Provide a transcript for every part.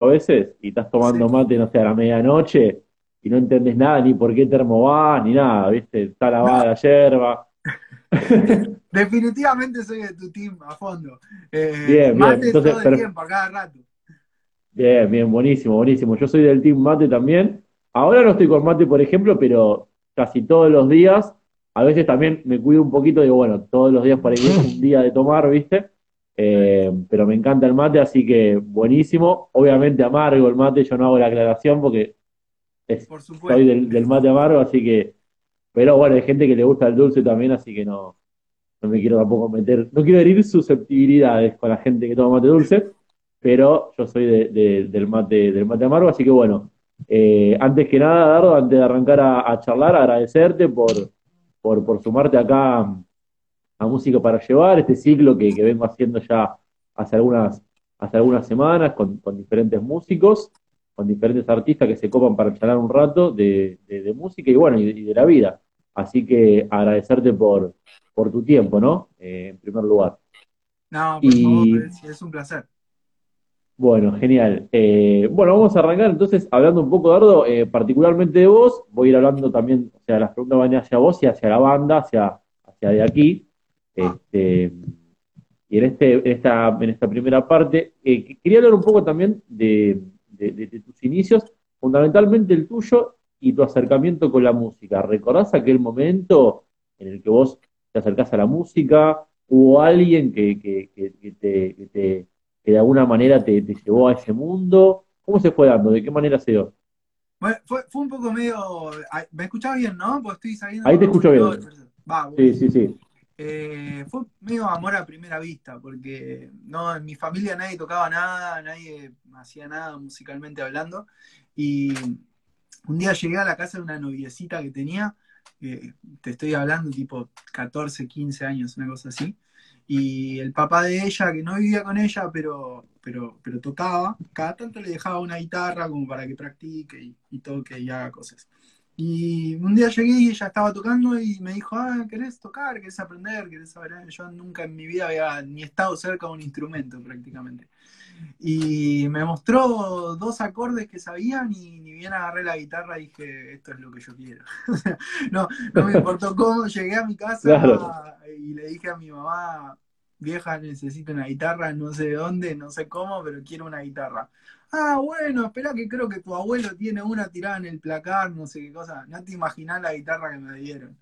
a veces y estás tomando mate, no sé, a la medianoche y no entendés nada, ni por qué termo vas, ni nada, ¿viste? Está lavada la yerba. Definitivamente soy de tu team a fondo. Eh, bien, mate Entonces, todo el tiempo, a cada rato. Bien, bien, buenísimo, buenísimo. Yo soy del team mate también. Ahora no estoy con mate, por ejemplo, pero casi todos los días, a veces también me cuido un poquito, digo, bueno, todos los días para ir un día de tomar, ¿viste? Eh, pero me encanta el mate, así que buenísimo. Obviamente amargo el mate, yo no hago la aclaración porque soy del, mate amargo, así que. Pero bueno, hay gente que le gusta el dulce también, así que no, no me quiero tampoco meter. No quiero herir susceptibilidades con la gente que toma mate dulce, pero yo soy del, mate, del mate amargo, así que bueno. Eh, antes que nada, Dardo, antes de arrancar a, charlar, agradecerte por, por, por sumarte acá a Música para Llevar, este ciclo que, vengo haciendo ya hace algunas, hace algunas semanas con, diferentes músicos, con diferentes artistas que se copan para charlar un rato de, música y bueno, y, de la vida. Así que agradecerte por, por tu tiempo, ¿no? Eh, en primer lugar. No, por favor, es un placer. Bueno, genial. Eh, bueno, vamos a arrancar entonces hablando un poco, Dardo, eh, particularmente de vos. Voy a ir hablando también, o sea, las preguntas van hacia vos y hacia la banda, hacia, hacia de aquí. Este, y en, este, en, esta, en esta primera parte, eh, quería hablar un poco también de, tus inicios, fundamentalmente el tuyo y tu acercamiento con la música. ¿Recordás aquel momento en el que vos te acercás a la música? ¿Hubo alguien que, te, de alguna manera te, llevó a ese mundo? ¿Cómo se fue dando? ¿De qué manera se dio? fue, fue un poco medio... ¿Me escuchás bien, no? estoy saliendo Ahí te escucho bien. Sí, sí, sí. Eh, fue medio amor a primera vista, porque no, en mi familia nadie tocaba nada, nadie hacía nada musicalmente hablando. Y un día llegué a la casa de una noviecita que tenía, te estoy hablando tipo 14, 15 años, una cosa así. Y el papá de ella, que no vivía con ella, pero, pero, pero tocaba, cada tanto le dejaba una guitarra como para que practique y, y toque y haga cosas. Y un día llegué y ella estaba tocando y me dijo, ah, ¿querés tocar? ¿Querés aprender? ¿Querés saber? Yo nunca en mi vida había ni estado cerca de un instrumento prácticamente. Y me mostró dos acordes que sabían y ni bien agarré la guitarra y dije, esto es lo que yo quiero. no, no me importó cómo, llegué a mi casa y le dije a mi mamá, vieja, necesito una guitarra, no sé de dónde, no sé cómo, pero quiero una guitarra. Ah, bueno, espera que creo que tu abuelo tiene una tirada en el placar, no sé qué cosa. No te imaginas la guitarra que me dieron.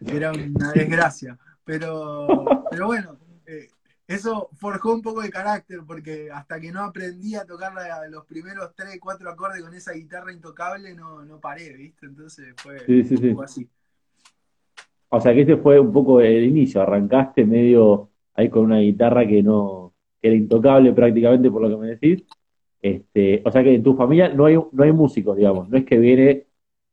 Era una desgracia. Pero, pero bueno, eh, eso forjó un poco de carácter, porque hasta que no aprendí a tocar los primeros tres, cuatro acordes con esa guitarra intocable, no, no paré, ¿viste? Entonces fue un poco así. O sea que ese fue un poco el inicio, arrancaste medio ahí con una guitarra que no, que era intocable prácticamente por lo que me decís, este, o sea que en tu familia no hay, no hay músicos, digamos, no es que viene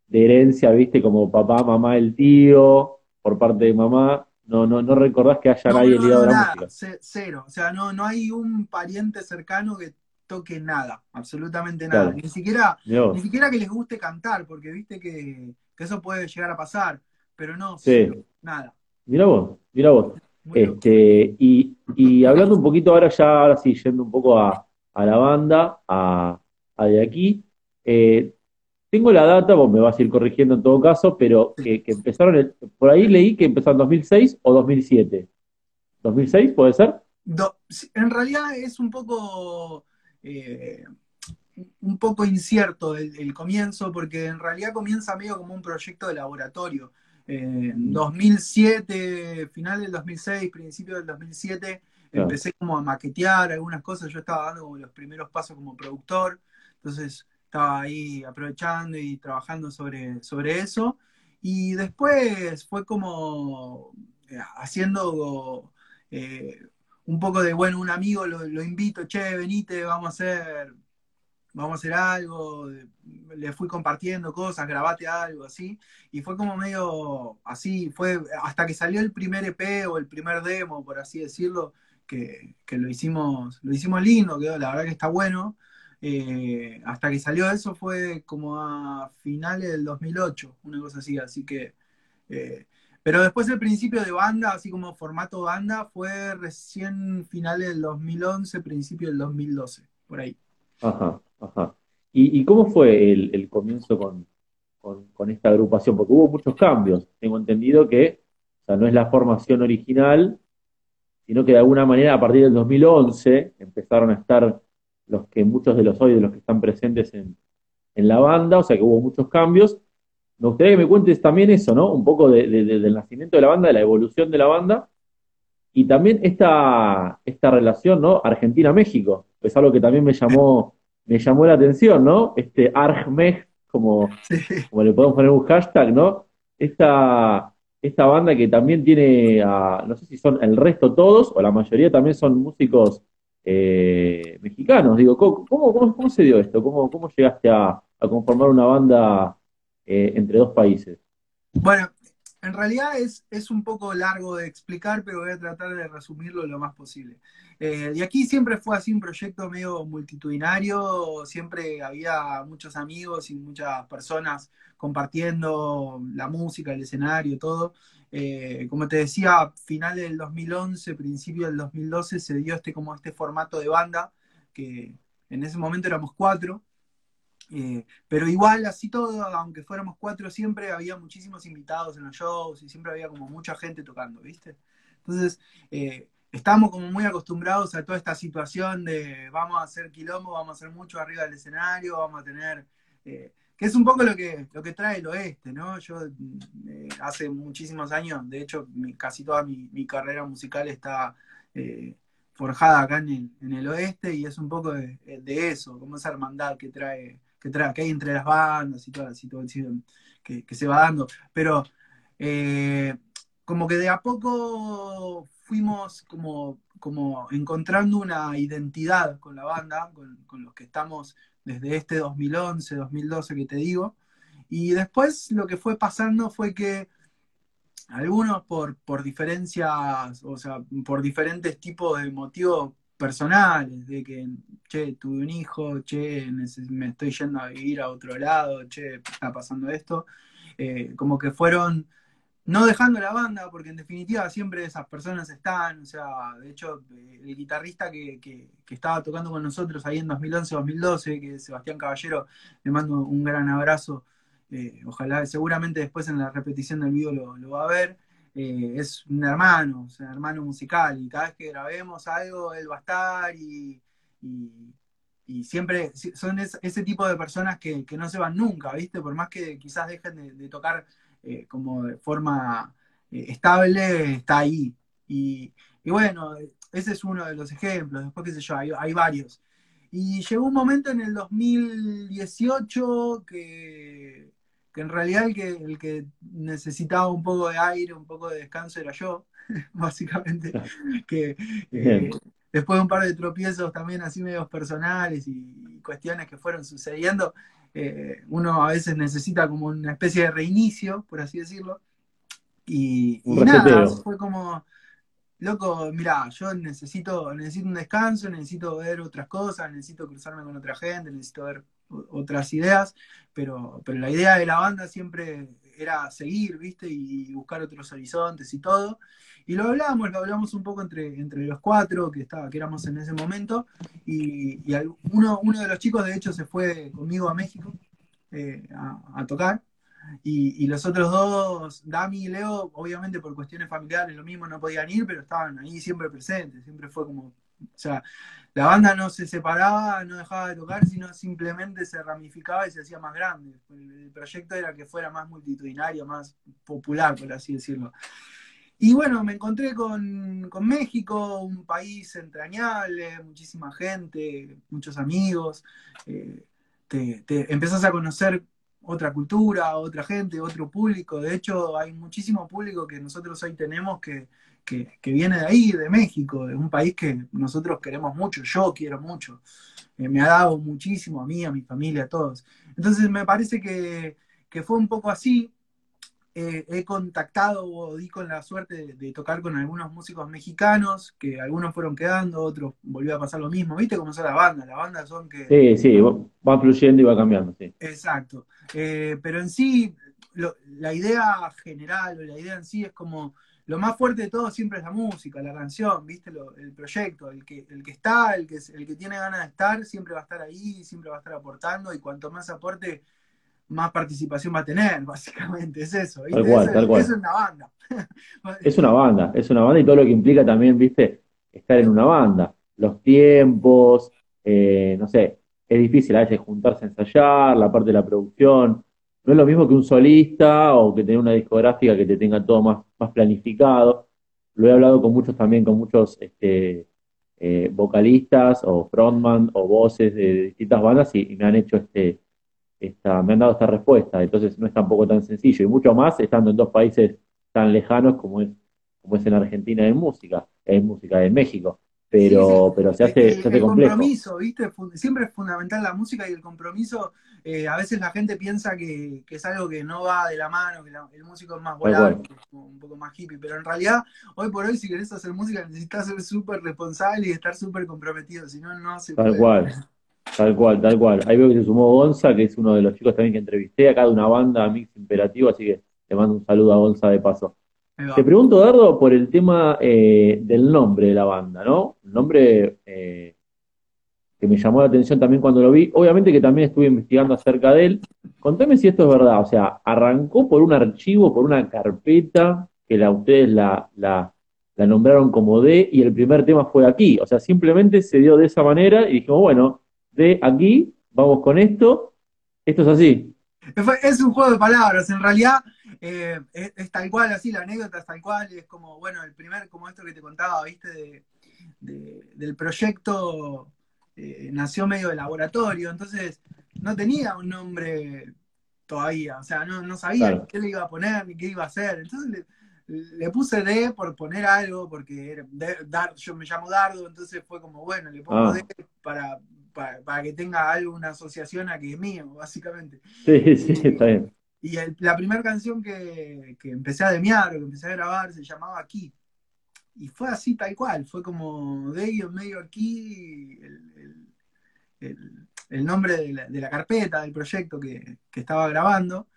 de herencia, viste, como papá, mamá, el tío, por parte de mamá, no, no, no recordás que haya nadie ligado a la música. Cero, o sea, no, no hay un pariente cercano que toque nada, absolutamente nada. Ni siquiera, ni siquiera que les guste cantar, porque viste que, eso puede llegar a pasar, pero no, nada. Mira vos, mira vos. este, y, y hablando un poquito ahora ya, ahora sí, yendo un poco a, a la banda, a, de aquí. Eh, tengo la data, vos me vas a ir corrigiendo en todo caso, pero que, empezaron, por ahí leí que empezaron en 2006 o 2007. ¿2006 puede ser? en realidad es un poco, eh, un poco incierto el, comienzo, porque en realidad comienza medio como un proyecto de laboratorio. En 2007, final del 2006, principio del 2007, Empecé como a maquetear algunas cosas, yo estaba dando como los primeros pasos como productor, entonces estaba ahí aprovechando y trabajando sobre, sobre eso. Y después fue como eh, haciendo eh, un poco de, bueno, un amigo lo, lo, invito, che, venite, vamos a hacer, vamos a hacer algo, le fui compartiendo cosas, grabate algo, así, y fue como medio así, fue hasta que salió el primer EP o el primer demo, por así decirlo, que, lo hicimos, lo hicimos lindo, quedó, la verdad que está bueno. Eh, hasta que salió eso fue como a finales del 2008, una cosa así, así que... Eh, pero después el principio de banda, así como formato banda, fue recién finales del 2011, principio del 2012, por ahí. Ajá, ajá. ¿Y, cómo fue el, el comienzo con, con, con esta agrupación? Porque hubo muchos cambios. Tengo entendido que, o sea, no es la formación original, sino que de alguna manera a partir del 2011 empezaron a estar los que muchos de los hoy de los que están presentes en, en la banda, o sea que hubo muchos cambios. Me gustaría que me cuentes también eso, ¿no? Un poco de- de- de- del nacimiento de la banda, de la evolución de la banda, y también esta, esta relación, ¿no? Argentina-México, es algo que también me llamó, me llamó la atención, ¿no? Este ArgMex, como, Sí. como le podemos poner un hashtag, ¿no? Esta, esta banda que también tiene, a- no sé si son el resto todos, o la mayoría también son músicos eh, mexicanos. Digo, ¿cómo, cómo, se dio esto? ¿Cómo, cómo llegaste a, a conformar una banda eh, entre dos países? Bueno, en realidad es, es un poco largo de explicar, pero voy a tratar de resumirlo lo más posible. Eh, y aquí siempre fue así un proyecto medio multitudinario, siempre había muchos amigos y muchas personas compartiendo la música, el escenario, todo. Eh, como te decía, final del 2011, principio del 2012 se dio este como este formato de banda, que en ese momento éramos cuatro. Eh, pero igual, así todo, aunque fuéramos cuatro, siempre había muchísimos invitados en los shows y siempre había como mucha gente tocando, ¿viste? Entonces, eh, estamos como muy acostumbrados a toda esta situación de vamos a hacer quilombo, vamos a hacer mucho arriba del escenario, vamos a tener... eh, que es un poco lo que, lo que trae el oeste, ¿no? Yo eh, hace muchísimos años, de hecho, casi toda mi, carrera musical está forjada acá en el, en el oeste y es un poco de eso, como esa hermandad que trae, que hay entre las bandas y toda la situación que, que se va dando. Pero eh, como que de a poco fuimos como, como encontrando una identidad con la banda, con, con los que estamos desde este 2011, 2012 que te digo. Y después lo que fue pasando fue que algunos por, por diferencias, o sea, por diferentes tipos de motivos personales, de que, che, tuve un hijo, che, me estoy yendo a vivir a otro lado, che, está pasando esto, eh, como que fueron no dejando la banda, porque en definitiva siempre esas personas están, o sea, de hecho, eh, el guitarrista que, que- estaba tocando con nosotros ahí en 2011-2012, que es Sebastián Caballero, le mando un gran abrazo, eh, ojalá, seguramente después en la repetición del video lo va a ver, eh, es un hermano, o sea, hermano musical, y cada vez que grabemos algo, él va a estar, y, y- siempre si- son es- ese tipo de personas que, que no se van nunca, ¿viste? Por más que quizás dejen de, tocar eh, como de forma eh, estable, está ahí. Y, y bueno, ese es uno de los ejemplos, después qué sé yo, hay varios. Y llegó un momento en el 2018 que, que en realidad el que, el que necesitaba un poco de aire, un poco de descanso era yo, básicamente, que eh, después de un par de tropiezos también así medios personales y cuestiones que fueron sucediendo, eh, uno a veces necesita como una especie de reinicio, por así decirlo. Y, nada, fue como, loco, mira, yo necesito, necesito un descanso, necesito ver otras cosas, necesito cruzarme con otra gente, necesito ver otras ideas, pero, pero la idea de la banda siempre era seguir, ¿viste? Y buscar otros horizontes y todo. Y lo hablamos, lo hablamos un poco entre, entre los cuatro que, estaba, que éramos en ese momento. Y, y uno, uno de los chicos, de hecho, se fue conmigo a México eh, a, a tocar. Y, y los otros dos, Dami y Leo, obviamente por cuestiones familiares, lo mismo, no podían ir, pero estaban ahí siempre presentes. Siempre fue como. O sea, la banda no se separaba, no dejaba de tocar, sino simplemente se ramificaba y se hacía más grande. El, proyecto era que fuera más multitudinario, más popular, por así decirlo. Y bueno, me encontré con, con México, un país entrañable, muchísima gente, muchos amigos. eh, te, te empezás a conocer otra cultura, otra gente, otro público. De hecho, hay muchísimo público que nosotros hoy tenemos que, que, que viene de ahí, de México, de un país que nosotros queremos mucho, yo quiero mucho. Eh, me ha dado muchísimo a mí, a mi familia, a todos. Entonces me parece que, que fue un poco así. Eh, he contactado o di con la suerte de, de tocar con algunos músicos mexicanos, que algunos fueron quedando, otros volvió a pasar lo mismo. ¿Viste cómo son las bandas? Las bandas son que Sí, sí, va fluyendo y va cambiando, sí. Exacto. Eh, pero en sí, lo- la idea general o la idea en sí es como lo más fuerte de todo siempre es la música, la canción, ¿viste? el proyecto, el que, el que está, el que, el que tiene ganas de estar, siempre va a estar ahí, siempre va a estar aportando, y cuanto más aporte, más participación va a tener, básicamente, es eso. Tal cual, tal cual. es una banda. es una banda, es una banda y todo lo que implica también, ¿viste? Estar en una banda. Los tiempos, eh, no sé, es difícil a veces juntarse a ensayar, la parte de la producción. No es lo mismo que un solista o que tener una discográfica que te tenga todo más, más planificado. Lo he hablado con muchos también, con muchos este, eh, vocalistas o frontman o voces de distintas bandas y, me han hecho este, esta, me han dado esta respuesta. Entonces no es tampoco tan sencillo y mucho más estando en dos países tan lejanos como es, como es en Argentina en música, en música en México pero, pero se hace, se hace el complejo. compromiso, ¿viste? Siempre es fundamental la música y el compromiso. Eh, a veces la gente piensa que, es algo que no va de la mano, que el músico es más volado, un poco más hippie, pero en realidad, hoy por hoy, si querés hacer música, necesitas ser súper responsable y estar súper comprometido, si no, no se Tal cual. Tal cual, tal cual. Ahí veo que se sumó Gonza, que es uno de los chicos también que entrevisté acá de una banda Mix Imperativo, así que le mando un saludo a Gonza de paso. Te pregunto, Dardo, por el tema eh, del nombre de la banda, ¿no? El nombre eh, que me llamó la atención también cuando lo vi. Obviamente que también estuve investigando acerca de él. Contame si esto es verdad. O sea, ¿arrancó por un archivo, por una carpeta que la, ustedes la, la, nombraron como D y el primer tema fue aquí? O sea, simplemente se dio de esa manera y dijimos, bueno, de aquí, vamos con esto. Esto es así. Es un juego de palabras. En realidad eh, es, tal cual, así, la anécdota es tal cual, es como, bueno, el primer, como esto que te contaba, viste, del proyecto eh, nació medio de laboratorio, entonces no tenía un nombre todavía, o sea, no, sabía qué le iba a poner ni qué iba a hacer, entonces le, puse D por poner algo, porque era, yo me llamo Dardo, entonces fue como, bueno, le pongo ah. D para, para, que tenga algo, una asociación a que es mío, básicamente. Sí, sí, está bien. Y la primera canción que, empecé a demiar o que empecé a grabar se llamaba Aquí. Y fue así tal cual, fue como de ellos medio aquí el, nombre de la, carpeta, del proyecto que, estaba grabando.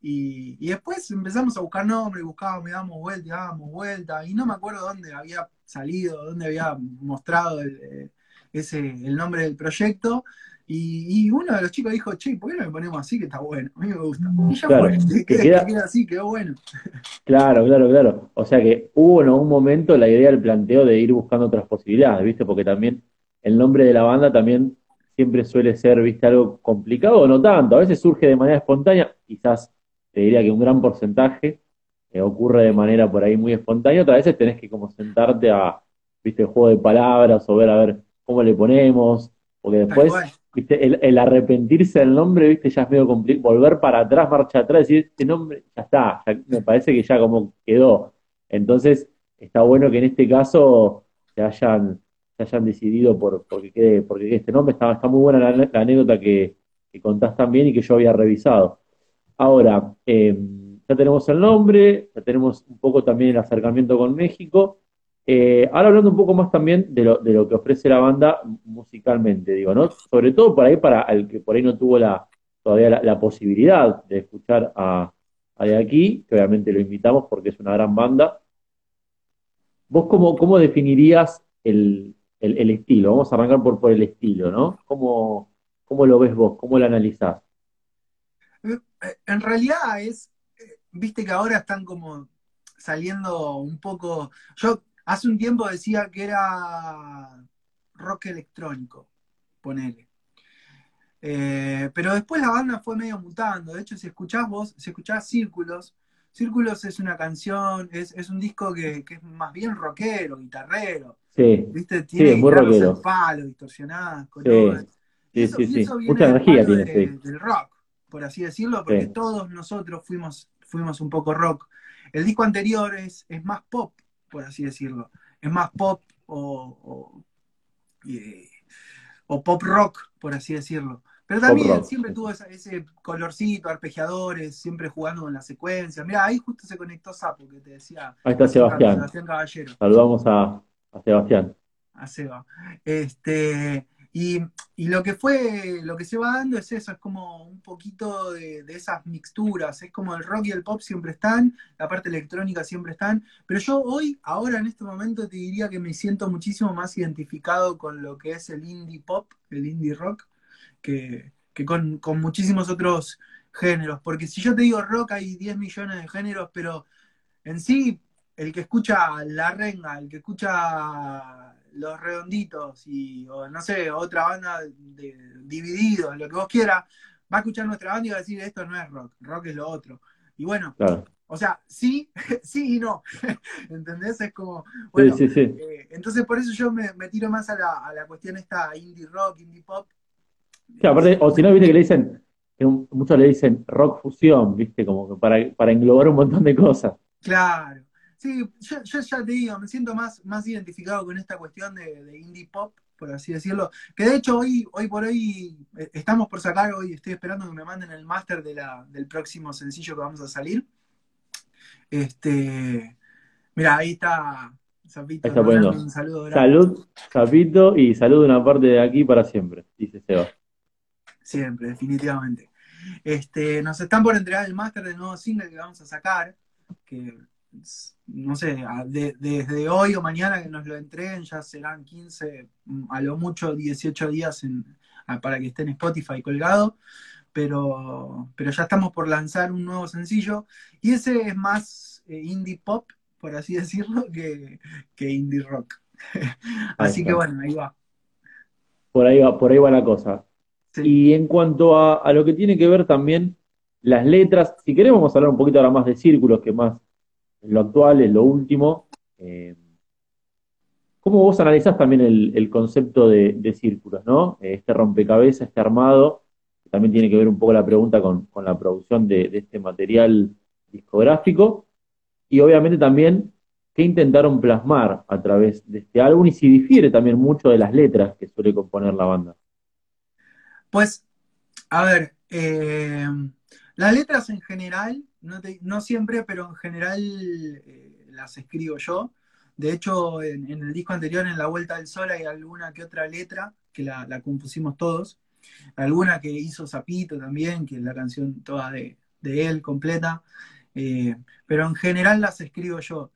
Y, después empezamos a buscar nombres, buscábamos, dábamos vuelta, dábamos vuelta, y no me acuerdo dónde había salido, dónde había mostrado el, ese, el nombre del proyecto, y, uno de los chicos dijo, che, ¿por qué no le ponemos así que está bueno? A mí me gusta. Y ya claro, fue, que queda, así, quedó bueno. Claro, claro, claro. O sea que hubo en algún momento la idea del planteo de ir buscando otras posibilidades, ¿viste? Porque también el nombre de la banda también siempre suele ser, ¿viste? Algo complicado o no tanto. A veces surge de manera espontánea, quizás te diría que un gran porcentaje eh, ocurre de manera por ahí muy espontánea, otras veces tenés que como sentarte a, ¿viste? El juego de palabras o ver a ver cómo le ponemos, porque después el, arrepentirse del nombre, viste, ya es medio complicado. Volver para atrás, marcha atrás, decir, este nombre, ya está, me parece que ya como quedó. Entonces, está bueno que en este caso se hayan, se hayan decidido por porque quede, porque este nombre. Está, está muy buena la, anécdota que, que, contás también y que yo había revisado. Ahora, em, ya tenemos el nombre, ya tenemos un poco también el acercamiento con México. Eh, ahora hablando un poco más también de lo, de lo que ofrece la banda musicalmente, digo, ¿no? Sobre todo por ahí para el que por ahí no tuvo la, todavía la, posibilidad de escuchar a, de aquí, que obviamente lo invitamos porque es una gran banda. ¿Vos cómo, cómo definirías el, estilo? Vamos a arrancar por, por el estilo, ¿no? ¿Cómo, ¿Cómo lo ves vos? ¿Cómo lo analizás? En realidad es, eh, viste que ahora están como saliendo un poco. Yo Hace un tiempo decía que era rock electrónico, ponele. Eh, pero después la banda fue medio mutando. De hecho, si escuchás vos, si escuchás Círculos, Círculos es una canción, es, un disco que, es más bien rockero, guitarrero. Sí. ¿Viste? Tiene sí, muy rockero. palos, distorsionadas, colores. Sí, sí, sí, sí. Mucha energía tiene. del rock, por así decirlo, porque todos nosotros fuimos, fuimos un poco rock. El disco anterior es, es más pop, por así decirlo. Es más pop o, eh, pop rock, por así decirlo. Pero también siempre tuvo ese colorcito, arpegiadores, siempre jugando con la secuencia. Mira, ahí justo se conectó Sapo, que te decía. Ahí está Sebastián. Caballero. Saludamos a, Sebastián. A Seba. Este, Y, lo que fue, lo que se va dando es eso, es como un poquito de, esas mixturas, es como el rock y el pop siempre están, la parte electrónica siempre están, pero yo hoy, ahora en este momento te diría que me siento muchísimo más identificado con lo que es el indie pop, el indie rock, que, con, con muchísimos otros géneros, porque si yo te digo rock hay 10 millones de géneros, pero en sí, el que escucha la renga, el que escucha los redonditos y, o no sé, otra banda de divididos, lo que vos quieras, va a escuchar nuestra banda y va a decir esto no es rock, rock es lo otro. Y bueno, o sea, sí, sí y no. ¿Entendés? Es como, bueno, sí, sí, eh, entonces por eso yo me, tiro más a la, a la, cuestión esta indie rock, indie pop. Aparte, o si no, viste que le dicen, muchos le dicen rock fusión, viste, como que para, para englobar un montón de cosas. Claro. Sí, yo, ya te digo, me siento más, más identificado con esta cuestión de, indie pop, por así decirlo. Que de hecho hoy, hoy por hoy eh, estamos por sacar, hoy estoy esperando que me manden el máster de del próximo sencillo que vamos a salir. Este, mira, ahí está Zapito. un saludo Salud, Zapito, y salud de una parte de aquí para siempre, dice Seba. Siempre, definitivamente. Este, nos están por entregar el máster del nuevo single que vamos a sacar, que no sé, desde hoy o mañana que nos lo entreguen ya serán 15, mm, a lo mucho 18 días para que esté en Spotify colgado, pero, pero ya estamos por lanzar un nuevo sencillo y ese es más eh, indie pop, por así decirlo, que, indie rock. así que bueno, ahí va. Por ahí va, por ahí va la cosa. Y en cuanto a, a lo que tiene que ver también las letras, si queremos vamos a hablar un poquito ahora más de círculos, que más lo actual, es lo último. Eh, ¿Cómo vos analizás también el, concepto de, círculos, ¿no? Este rompecabezas, este armado, también tiene que ver un poco la pregunta con, la producción de, este material discográfico, y obviamente también qué intentaron plasmar a través de este álbum y si difiere también mucho de las letras que suele componer la banda. Pues, a ver, eh, las letras en general no, siempre, pero en general eh, las escribo yo. De hecho, en, el disco anterior, en La Vuelta del Sol, hay alguna que otra letra que la, compusimos todos. Alguna que hizo Zapito también, que es la canción toda de, él completa. Eh, pero en general las escribo yo.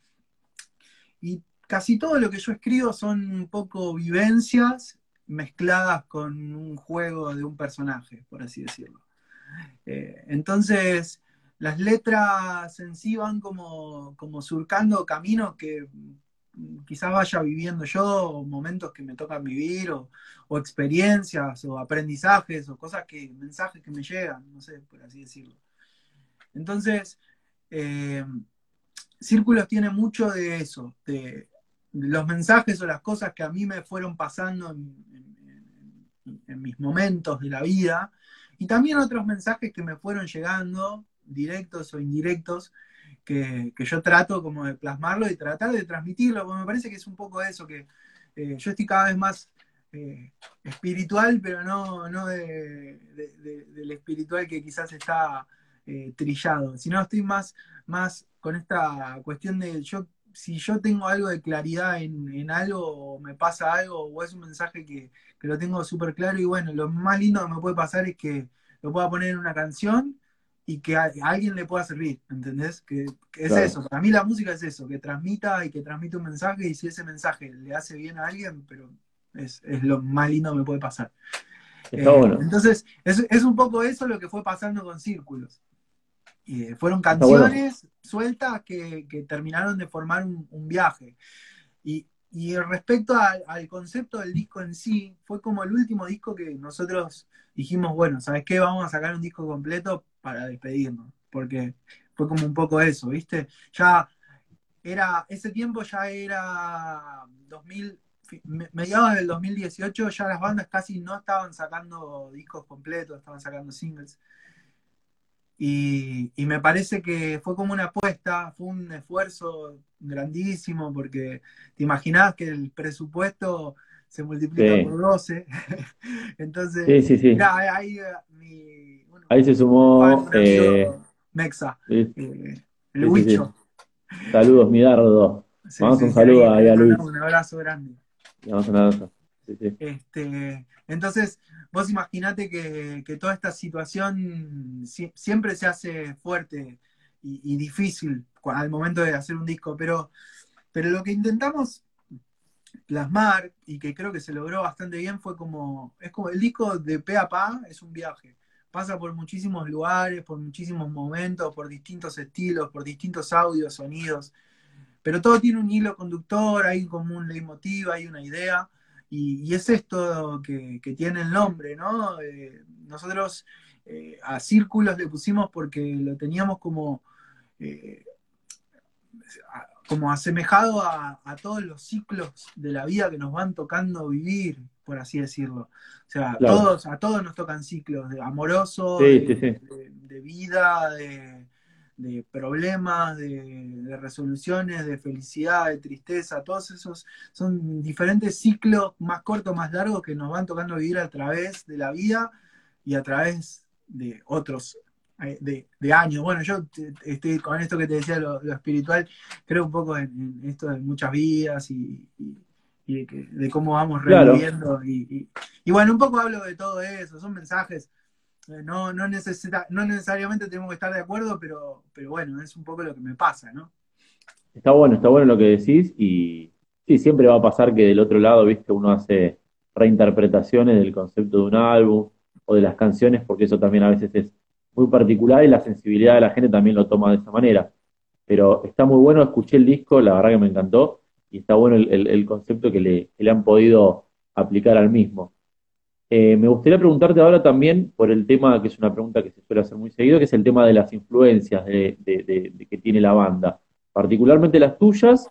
Y casi todo lo que yo escribo son un poco vivencias mezcladas con un juego de un personaje, por así decirlo. Eh, entonces, las letras en sí van como, como surcando caminos que quizás vaya viviendo yo, momentos que me tocan vivir, o, experiencias, o aprendizajes, o cosas que, mensajes que me llegan, no sé, por así decirlo. Entonces, eh, Círculos tiene mucho de eso, de, los mensajes o las cosas que a mí me fueron pasando en mis momentos de la vida, y también otros mensajes que me fueron llegando directos o indirectos, que, yo trato como de plasmarlo y tratar de transmitirlo, porque me parece que es un poco eso, que eh, yo estoy cada vez más eh, espiritual, pero no, no de, del espiritual que quizás está eh, trillado, sino estoy más, más con esta cuestión de yo si yo tengo algo de claridad en, algo, o me pasa algo, o es un mensaje que, que lo tengo súper claro, y bueno, lo más lindo que me puede pasar es que lo pueda poner en una canción y que a, alguien le pueda servir, ¿entendés? Que, es eso, para mí la música es eso, que transmita y que transmita un mensaje y si ese mensaje le hace bien a alguien, pero es, lo más lindo que me puede pasar. Eh, entonces, es, un poco eso lo que fue pasando con Círculos. Eh, fueron canciones sueltas que, terminaron de formar un, viaje. Y, respecto al, concepto del disco en sí, fue como el último disco que nosotros dijimos, bueno, ¿sabes qué? Vamos a sacar un disco completo para despedirnos, porque fue como un poco eso, ¿viste? Ya era, ese tiempo ya era 2000, mediados del 2018, ya las bandas casi no estaban sacando discos completos, estaban sacando singles. Y, me parece que fue como una apuesta, fue un esfuerzo grandísimo, porque te imaginás que el presupuesto se multiplica por 12. Entonces, sí, sí, ahí, ahí se sumó eh, Mexa, eh, el Huicho. Saludos, Midardo. Vamos un saludo ahí, a Luis. Un abrazo grande. Vamos un abrazo. Este, entonces, vos imaginate que, toda esta situación siempre se hace fuerte y, difícil al momento de hacer un disco, pero, pero lo que intentamos plasmar y que creo que se logró bastante bien fue como, es como el disco de pe a pa es un viaje. Pasa por muchísimos lugares, por muchísimos momentos, por distintos estilos, por distintos audios, sonidos, pero todo tiene un hilo conductor, hay como un leitmotiv, hay una idea, y, es esto que, tiene el nombre, ¿no? Eh, nosotros eh, a Círculos le pusimos porque lo teníamos como, eh, como asemejado a, todos los ciclos de la vida que nos van tocando vivir, por así decirlo. O sea, todos, a todos nos tocan ciclos de amoroso, de, vida, de, de problemas, de, resoluciones, de felicidad, de tristeza, todos esos son diferentes ciclos más cortos, más largos que nos van tocando vivir a través de la vida y a través de otros eh, de, años. Bueno, yo estoy con esto que te decía, lo, espiritual, creo un poco en, esto de muchas vidas y, de, cómo vamos reviviendo. Y, y bueno, un poco hablo de todo eso, son mensajes no, no, necesita, no necesariamente tenemos que estar de acuerdo, pero, pero bueno, es un poco lo que me pasa, ¿no? Está bueno, está bueno lo que decís y sí, siempre va a pasar que del otro lado, viste, uno hace reinterpretaciones del concepto de un álbum o de las canciones, porque eso también a veces es muy particular y la sensibilidad de la gente también lo toma de esa manera. Pero está muy bueno, escuché el disco, la verdad que me encantó y está bueno el, concepto que le, que le han podido aplicar al mismo. Eh, me gustaría preguntarte ahora también por el tema, que es una pregunta que se suele hacer muy seguido, que es el tema de las influencias de, que tiene la banda, particularmente las tuyas,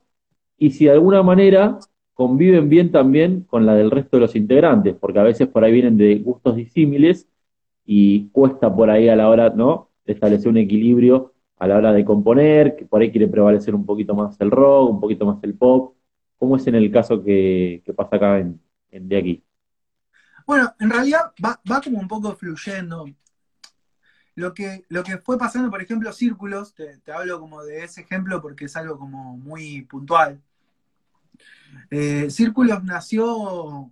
y si de alguna manera conviven bien también con la del resto de los integrantes, porque a veces por ahí vienen de gustos disímiles y cuesta por ahí a la hora, ¿no?, de establecer un equilibrio a la hora de componer, que por ahí quiere prevalecer un poquito más el rock, un poquito más el pop. ¿Cómo es en el caso que, pasa acá en De Aquí? Bueno, en realidad va, como un poco fluyendo. Lo que, lo que fue pasando, por ejemplo, Círculos, te, hablo como de ese ejemplo porque es algo como muy puntual. Eh, Círculos nació, o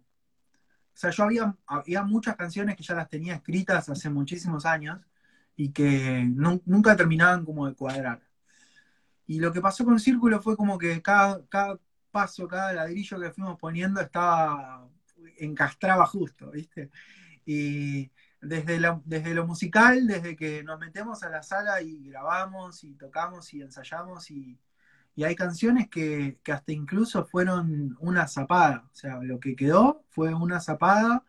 sea, yo había, había muchas canciones que ya las tenía escritas hace muchísimos años y que nunca terminaban como de cuadrar. Y lo que pasó con Círculos fue como que cada, cada paso, cada ladrillo que fuimos poniendo estaba encastraba justo, ¿viste? Y desde, desde lo musical, desde que nos metemos a la sala y grabamos y tocamos y ensayamos y, hay canciones que, hasta incluso fueron una zapada, o sea, lo que quedó fue una zapada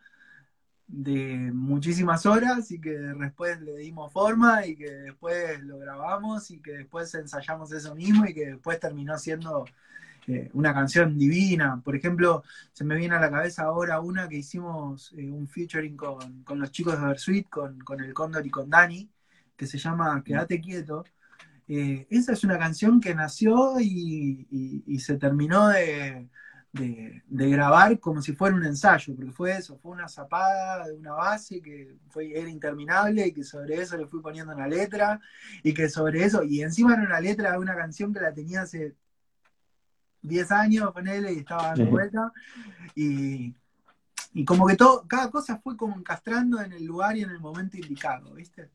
de muchísimas horas y que después le dimos forma y que después lo grabamos y que después ensayamos eso mismo y que después terminó siendo eh, una canción divina. Por ejemplo, se me viene a la cabeza ahora una que hicimos eh, un featuring con, los chicos de Versuit, con, con el Cóndor y con Dani, que se llama Quédate quieto. Eh, esa es una canción que nació y, se terminó de, grabar como si fuera un ensayo, porque fue eso, fue una zapada de una base que fue, era interminable y que sobre eso le fui poniendo una letra y que sobre eso, y encima era una letra de una canción que la tenía hace 10 años, con él y estaba dando vuelta. Y, como que todo, cada cosa fue como encastrando en el lugar y en el momento indicado, ¿viste?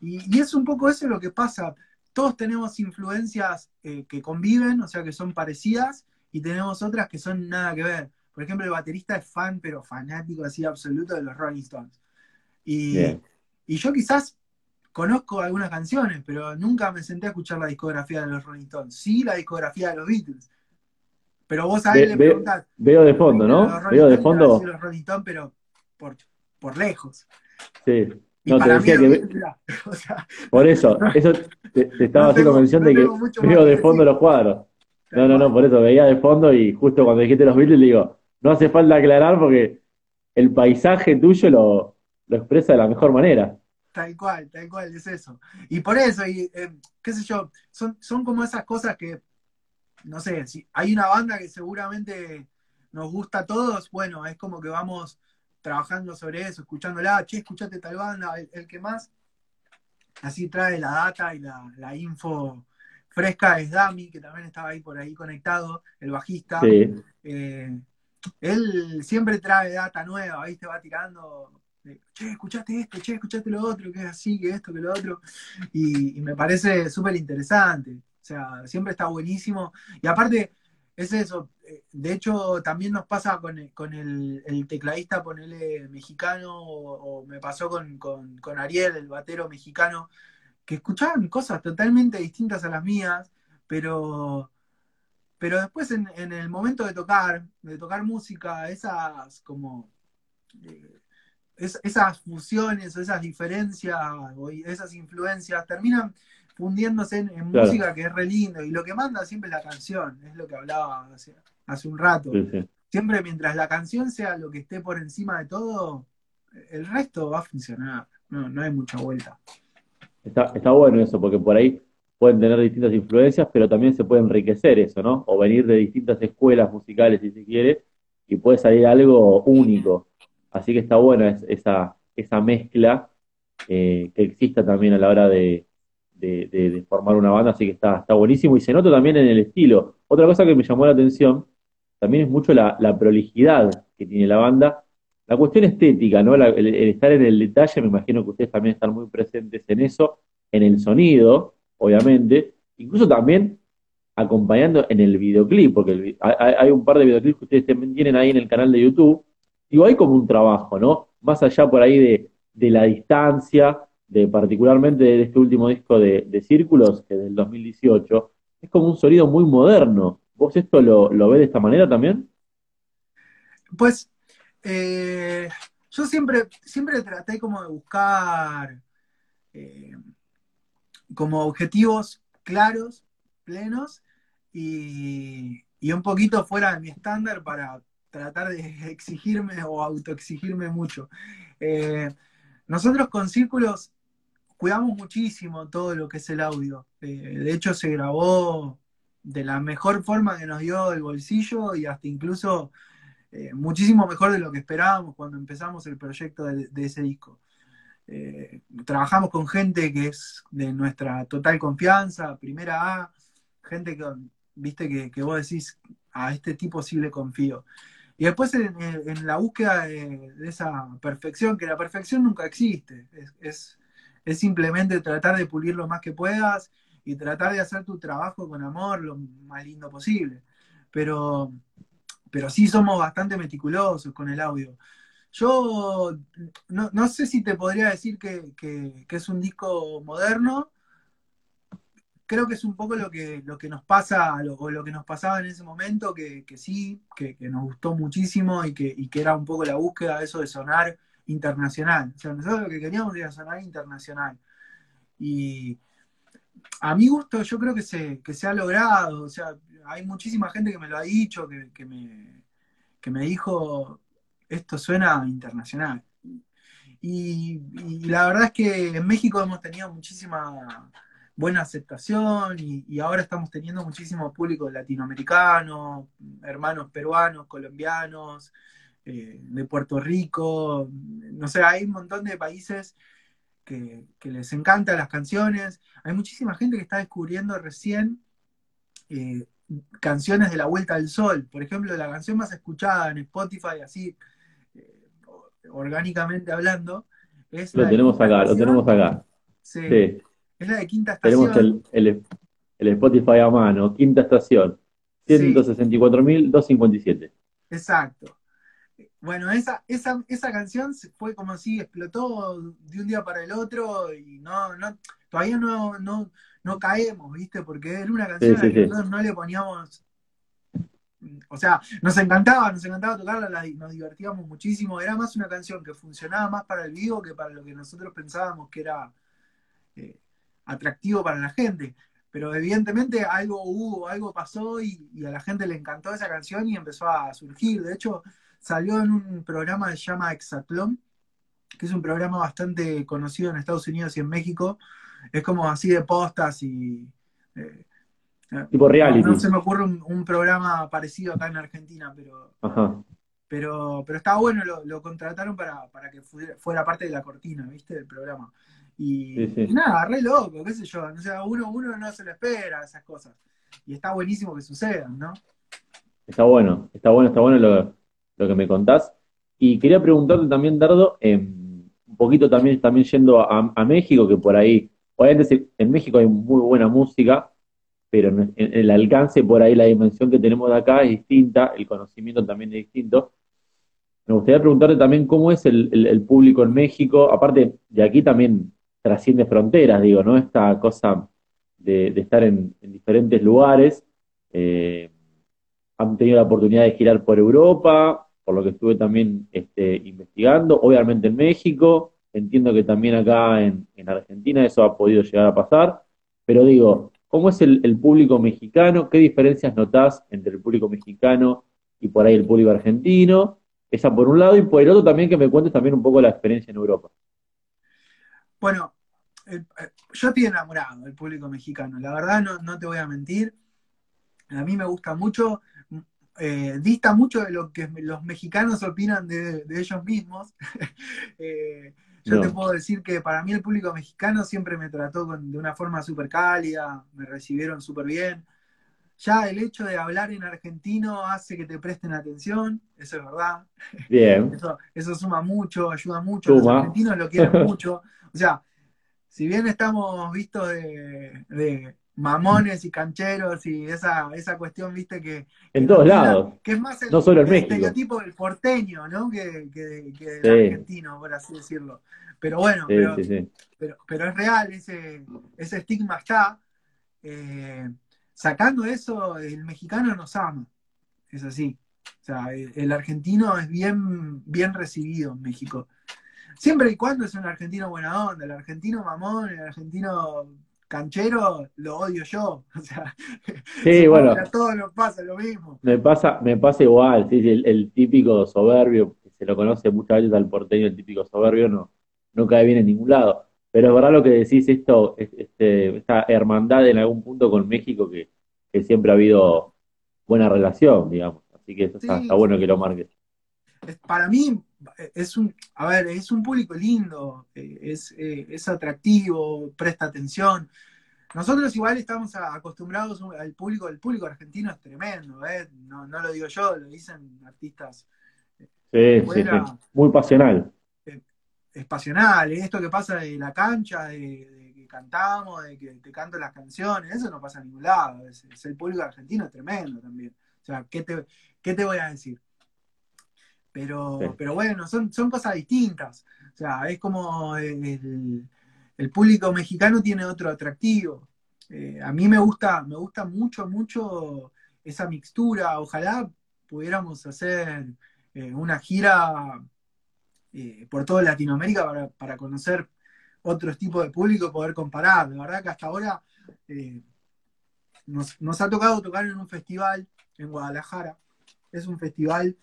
Y, es un poco eso lo que pasa. Todos tenemos influencias eh, que conviven, o sea, que son parecidas, y tenemos otras que son nada que ver. Por ejemplo, el baterista es fan, pero fanático así absoluto de los Rolling Stones. Y, y yo quizás conozco algunas canciones, pero nunca me senté a escuchar la discografía de los Rolling Stones. Sí, la discografía de los Beatles. Pero vos a le preguntás. Veo de fondo, ¿no? Veo de fondo. Los pero por, por lejos. Sí. No, te decía que. por eso, eso te, estaba haciendo mención de que veo de fondo los cuadros. No, no, no, por eso veía de fondo y justo cuando dijiste los Beatles digo, no hace falta aclarar porque el paisaje tuyo lo, lo expresa de la mejor manera. Tal cual, tal cual, es eso. Y por eso, y eh, qué sé yo, son, son como esas cosas que no sé, si hay una banda que seguramente nos gusta a todos, bueno, es como que vamos trabajando sobre eso, escuchándola, che, escuchate tal banda, el, que más, así trae la data y la, info fresca es Dami, que también estaba ahí por ahí conectado, el bajista. Eh, él siempre trae data nueva, ¿viste? Va tirando, che, escuchaste esto, che, escuchaste lo otro, que es así, que esto, que lo otro. Y, me parece súper interesante. O sea, siempre está buenísimo. Y aparte, es eso. De hecho, también nos pasa con, el, tecladista, ponele mexicano, o, me pasó con, con, Ariel, el batero mexicano, que escuchaban cosas totalmente distintas a las mías, pero pero después en, el momento de tocar, de tocar música, esas como eh, esas fusiones o esas diferencias o esas influencias terminan fundiéndose en, música que es re lindo y lo que manda siempre es la canción, es lo que hablaba hace, un rato. Siempre mientras la canción sea lo que esté por encima de todo, el resto va a funcionar, no, no hay mucha vuelta. Está, está bueno eso, porque por ahí pueden tener distintas influencias, pero también se puede enriquecer eso, ¿no? O venir de distintas escuelas musicales, si se quiere, y puede salir algo único. Así que está buena esa, esa mezcla eh, que exista también a la hora de, formar una banda, así que está, está buenísimo y se nota también en el estilo. Otra cosa que me llamó la atención también es mucho la, prolijidad que tiene la banda, la cuestión estética, ¿no? el, estar en el detalle, me imagino que ustedes también están muy presentes en eso, en el sonido, obviamente, incluso también acompañando en el videoclip, porque hay, un par de videoclips que ustedes tienen ahí en el canal de YouTube, digo, hay como un trabajo, ¿no? Más allá por ahí de, la distancia, particularmente de este último disco de, Círculos, que es del 2018, es como un sonido muy moderno. ¿Vos esto lo, lo ves de esta manera también? Pues eh, yo siempre, siempre traté como de buscar eh, como objetivos claros, plenos y, un poquito fuera de mi estándar para tratar de exigirme o autoexigirme mucho. Eh, nosotros con Círculos cuidamos muchísimo todo lo que es el audio. Eh, de hecho, se grabó de la mejor forma que nos dio el bolsillo y hasta incluso eh, muchísimo mejor de lo que esperábamos cuando empezamos el proyecto de ese disco. Eh, trabajamos con gente que es de nuestra total confianza, primera A, gente que, viste, que, vos decís, a este tipo sí le confío. Y después en, la búsqueda de, esa perfección, que la perfección nunca existe, simplemente tratar de pulir lo más que puedas y tratar de hacer tu trabajo con amor lo más lindo posible. Pero, pero sí somos bastante meticulosos con el audio. Yo no, sé si te podría decir que, es un disco moderno. Creo que es un poco lo que, lo que nos pasa, lo que nos pasaba en ese momento, que, sí, que, nos gustó muchísimo y que, era un poco la búsqueda de eso de sonar internacional. O sea, nosotros lo que queríamos era sonar internacional. Y a mi gusto yo creo que se, se ha logrado. O sea, hay muchísima gente que me lo ha dicho, que, me, que me dijo, esto suena internacional. Y, la verdad es que en México hemos tenido muchísima buena aceptación y, ahora estamos teniendo muchísimo público latinoamericano, hermanos peruanos, colombianos, eh, de Puerto Rico, no sé, hay un montón de países que, les encantan las canciones, hay muchísima gente que está descubriendo recién eh, canciones de la Vuelta al Sol, por ejemplo, la canción más escuchada en Spotify, así orgánicamente hablando, es lo tenemos acá, lo tenemos acá. Sí. Es la de quinta estación. Tenemos el, el, Spotify a mano, quinta estación. 164.257. Exacto. Bueno, esa, esa, esa canción fue como si explotó de un día para el otro y no, no, todavía no, no, no caemos, ¿viste? Porque era una canción a la que nosotros no le poníamos o sea, nos encantaba, nos encantaba tocarla, nos divertíamos muchísimo. Era más una canción que funcionaba más para el vivo que para lo que nosotros pensábamos que era eh, atractivo para la gente. Pero evidentemente algo hubo, algo pasó y, a la gente le encantó esa canción y empezó a surgir. De hecho, salió en un programa que se llama Exatlón, que es un programa bastante conocido en Estados Unidos y en México. Es como así de postas y eh, Tipo reality. No, se me ocurre un, programa parecido acá en Argentina, pero. Pero, pero estaba bueno, lo, contrataron para, que fuera, parte de la cortina, ¿viste? Del programa. Y, nada, re loco, qué sé yo. O sea, uno, uno no se lo espera esas cosas. Y está buenísimo que sucedan, ¿no? Está bueno, está bueno, está bueno lo que me contás. Y quería preguntarte también, Dardo, em, un poquito también, también yendo a, México, que por ahí, obviamente en México hay muy buena música, pero en, el alcance por ahí, la dimensión que tenemos de acá es distinta, el conocimiento también es distinto. Me gustaría preguntarte también cómo es el, público en México, aparte de aquí también trasciende fronteras, digo, ¿no? Esta cosa de, estar en, diferentes lugares. Eh, han tenido la oportunidad de girar por Europa, por lo que estuve también este, investigando, obviamente en México, entiendo que también acá en, Argentina eso ha podido llegar a pasar, pero digo, ¿cómo es el, el, público mexicano? ¿Qué diferencias notás entre el público mexicano y por ahí el público argentino? Esa por un lado, y por el otro también que me cuentes también un poco la experiencia en Europa. Bueno, eh, yo estoy enamorado del público mexicano, la verdad no, te voy a mentir. A mí me gusta mucho, eh, dista mucho de lo que los mexicanos opinan de, ellos mismos. Eh, yo te puedo decir que para mí el público mexicano siempre me trató de una forma súper cálida, me recibieron súper bien ya el hecho de hablar en argentino hace que te presten atención, eso es verdad. Bien. Eso, suma mucho, ayuda mucho, los argentinos lo quieren mucho. O sea, si bien estamos vistos de, mamones y cancheros y esa, esa cuestión, viste, que... En todos lados. Que es más el, no solo el estereotipo del porteño, ¿no? Que, que, del argentino, por así decirlo. Pero bueno, pero, pero, es real, ese, ese estigma está. Eh, sacando eso, el mexicano nos ama. Es así. O sea, el, argentino es bien, bien recibido en México. Siempre y cuando es un argentino buena onda, el argentino mamón, el argentino canchero, lo odio yo. O sea, sí, bueno, a todos nos pasa lo mismo. Me pasa, me pasa igual, sí, el, típico soberbio, que se lo conoce muchas veces al porteño, el típico soberbio, no, no cae bien en ningún lado. Pero es verdad lo que decís, esto, este, esta hermandad en algún punto con México que, siempre ha habido buena relación, digamos. Así que eso está, bueno que lo marques. Para mí es un, a ver, es un público lindo, eh, es, eh, es atractivo, presta atención. Nosotros igual estamos acostumbrados al público, el público argentino es tremendo, ¿eh? no, no lo digo yo, lo dicen artistas. Sí, sí, sí, muy pasional es pasional, esto que pasa de la cancha, de, que cantamos, de que te canto las canciones, eso no pasa a ningún lado, es, el público argentino es tremendo también. O sea, ¿qué te, qué te voy a decir? Pero, pero bueno, son, son cosas distintas. O sea, es como el, público mexicano tiene otro atractivo. Eh, a mí me gusta, me gusta mucho, mucho esa mixtura. Ojalá pudiéramos hacer eh, una gira eh, por toda Latinoamérica para, conocer otros tipos de público y poder comparar. La verdad que hasta ahora eh, nos, ha tocado tocar en un festival en Guadalajara. Es un festival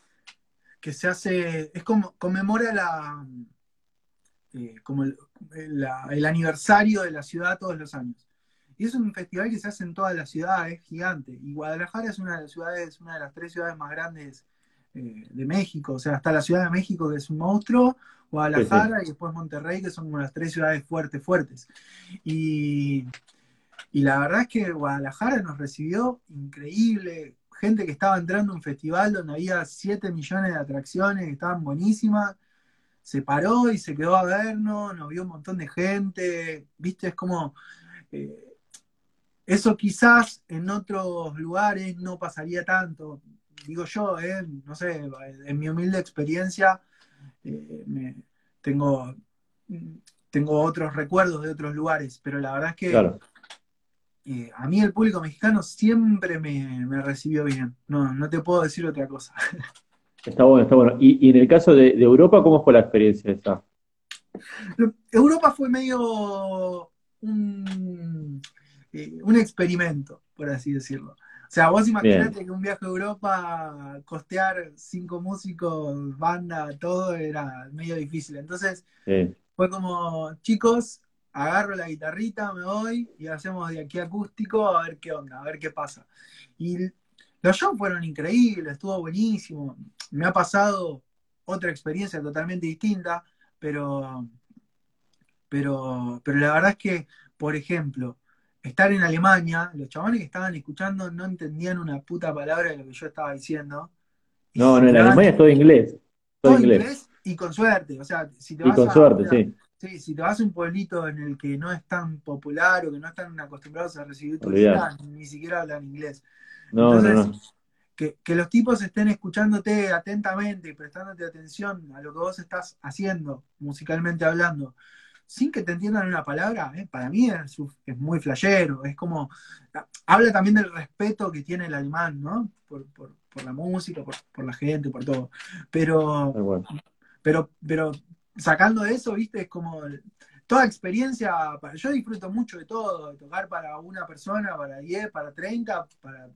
que se hace, es como, conmemora la, eh, como el, aniversario de la ciudad todos los años. Y es un festival que se hace en toda la ciudad, es gigante. Y Guadalajara es una de las ciudades, una de las tres ciudades más grandes eh, de México, o sea, hasta la Ciudad de México, que es un monstruo, Guadalajara y después Monterrey, que son como las tres ciudades fuertes, fuertes. Y, la verdad es que Guadalajara nos recibió increíble, gente que estaba entrando a un festival donde había 7 millones de atracciones que estaban buenísimas, se paró y se quedó a vernos, nos vio un montón de gente, viste, es como... Eh, eso quizás en otros lugares no pasaría tanto. Digo yo, eh, no sé, en mi humilde experiencia, eh, tengo, tengo otros recuerdos de otros lugares, pero la verdad es que eh, a mí el público mexicano siempre me, recibió bien. No, no te puedo decir otra cosa. Está bueno, está bueno. Y, en el caso de, Europa, ¿cómo fue la experiencia esa? Europa fue medio un, un experimento, por así decirlo. O sea, vos imaginate que un viaje a Europa, costear cinco músicos, banda, todo era medio difícil. Entonces, fue como, chicos, agarro la guitarrita, me voy y hacemos de aquí acústico a ver qué onda, a ver qué pasa. Y los shows fueron increíbles, estuvo buenísimo. Me ha pasado otra experiencia totalmente distinta, pero, pero, pero la verdad es que, por ejemplo, estar en Alemania, los chavales que estaban escuchando no entendían una puta palabra de lo que yo estaba diciendo. no, no, en Alemania es todo inglés. Todo, inglés. y con suerte. O sea, si te vas y con suerte, sí. Sí, si te vas a un pueblito en el que no es tan popular o que no están acostumbrados a recibir turistas, ni siquiera hablan inglés. No, no, no. Que, que, los tipos estén escuchándote atentamente y prestándote atención a lo que vos estás haciendo, musicalmente hablando, sin que te entiendan una palabra, eh, para mí es, es, muy flashero. Es como. Habla también del respeto que tiene el alemán, ¿no? Por, por, por la música, por, por, la gente, por todo. Pero. Pero, pero sacando eso, viste, es como toda experiencia, yo disfruto mucho de todo, de tocar para una persona, para 10, para 30, para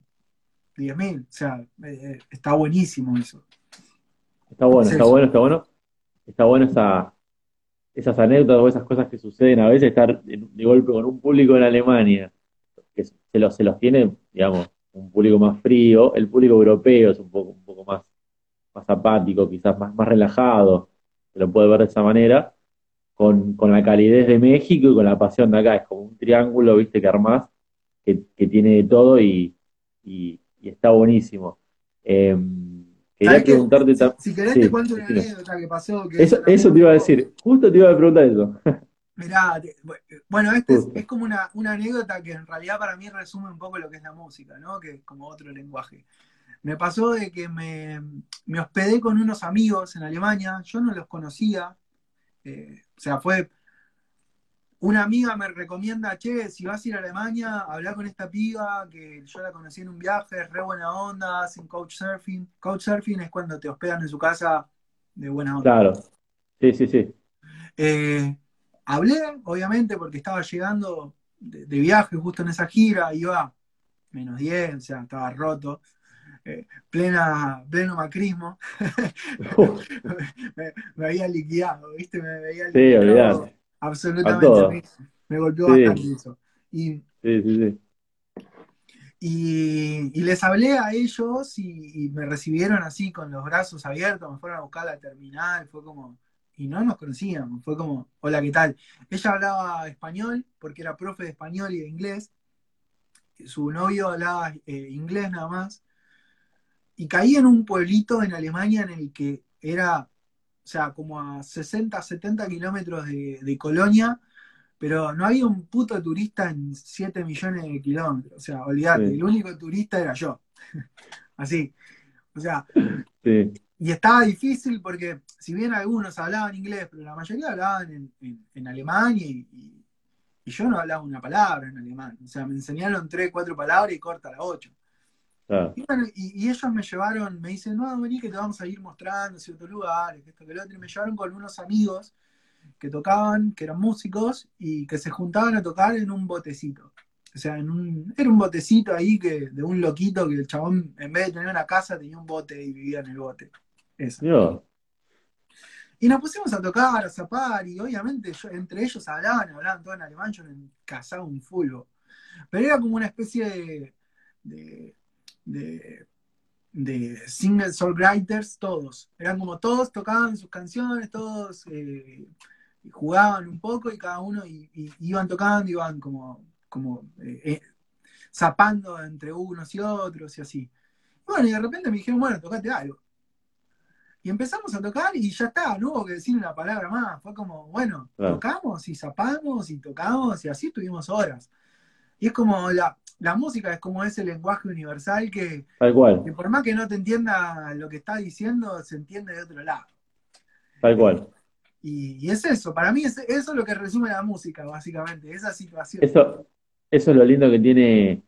10.000, o sea, eh, eh, está buenísimo eso. Está bueno, está bueno, está bueno. Está bueno esa, esas anécdotas o esas cosas que suceden a veces, estar de golpe con un público en Alemania, que se los, se los tiene, digamos, un público más frío, el público europeo es un poco, un poco más, más apático, quizás más, más relajado se lo puede ver de esa manera, con, la calidez de México y con la pasión de acá. Es como un triángulo, viste, que armás, que, tiene de todo y, está buenísimo. Em, quería preguntarte también. Si, querés, te cuento una anécdota que pasó. eso, te iba a decir, justo te iba a preguntar eso. Mirá, bueno, este es, como una, una, anécdota que en realidad para mí resume un poco lo que es la música, ¿no? Que es como otro lenguaje. Me pasó de que me, hospedé con unos amigos en Alemania, yo no los conocía, eh, o sea, fue una amiga me recomienda, che, si vas a ir a Alemania, habla con esta piba, que yo la conocí en un viaje, es re buena onda, hacen couchsurfing. Couchsurfing es cuando te hospedan en su casa de buena onda. Claro, sí, sí, sí. Eh, hablé, obviamente, porque estaba llegando de, de, viaje justo en esa gira, iba menos 10, o sea, estaba roto. Eh, plena, pleno macrismo, me, había liquidado, ¿viste? Me veía liquidado absolutamente. Me, golpeó bastante eso. Y, Y, les hablé a ellos y, me recibieron así con los brazos abiertos, me fueron a buscar la terminal, fue como, y no nos conocíamos, fue como, hola, ¿qué tal? Ella hablaba español porque era profe de español y de inglés, su novio hablaba eh, inglés nada más, y caí en un pueblito en Alemania en el que era, o sea, como a 60, 70 kilómetros de, Colonia, pero no había un puto turista en 7 millones de kilómetros. O sea, olvídate, el único turista era yo. Así. O sea, y estaba difícil porque, si bien algunos hablaban inglés, pero la mayoría hablaban en, alemán y, y, yo no hablaba una palabra en alemán. O sea, me enseñaron 3, 4 palabras y corta la 8. Y, ellos me llevaron, me dicen, no, vení que te vamos a ir mostrando ciertos lugares, esto, que lo otro, y me llevaron con unos amigos que tocaban, que eran músicos, y que se juntaban a tocar en un botecito. O sea, en un, era un botecito ahí que, de un loquito que el chabón, en vez de tener una casa, tenía un bote y vivía en el bote. Eso. Y nos pusimos a tocar, a zapar, y obviamente entre ellos hablaban, hablaban todo en alemán, yo cazaba un fulbo. Pero era como una especie de de, de single songwriters, todos. Eran como todos tocaban sus canciones, todos eh, jugaban un poco y cada uno y, iban tocando, iban como, como eh, eh, zapando entre unos y otros y así. Bueno, y de repente me dijeron, bueno, tocate algo. Y empezamos a tocar y ya está, no hubo que decir una palabra más. Fue como, bueno, tocamos y zapamos y tocamos y así estuvimos horas. Y es como la, la música es como ese lenguaje universal que, Tal cual. por más que no te entienda lo que está diciendo, se entiende de otro lado. Tal cual. Y, es eso, para mí es, eso es lo que resume la música, básicamente, esa situación. Eso, eso es lo lindo que tiene,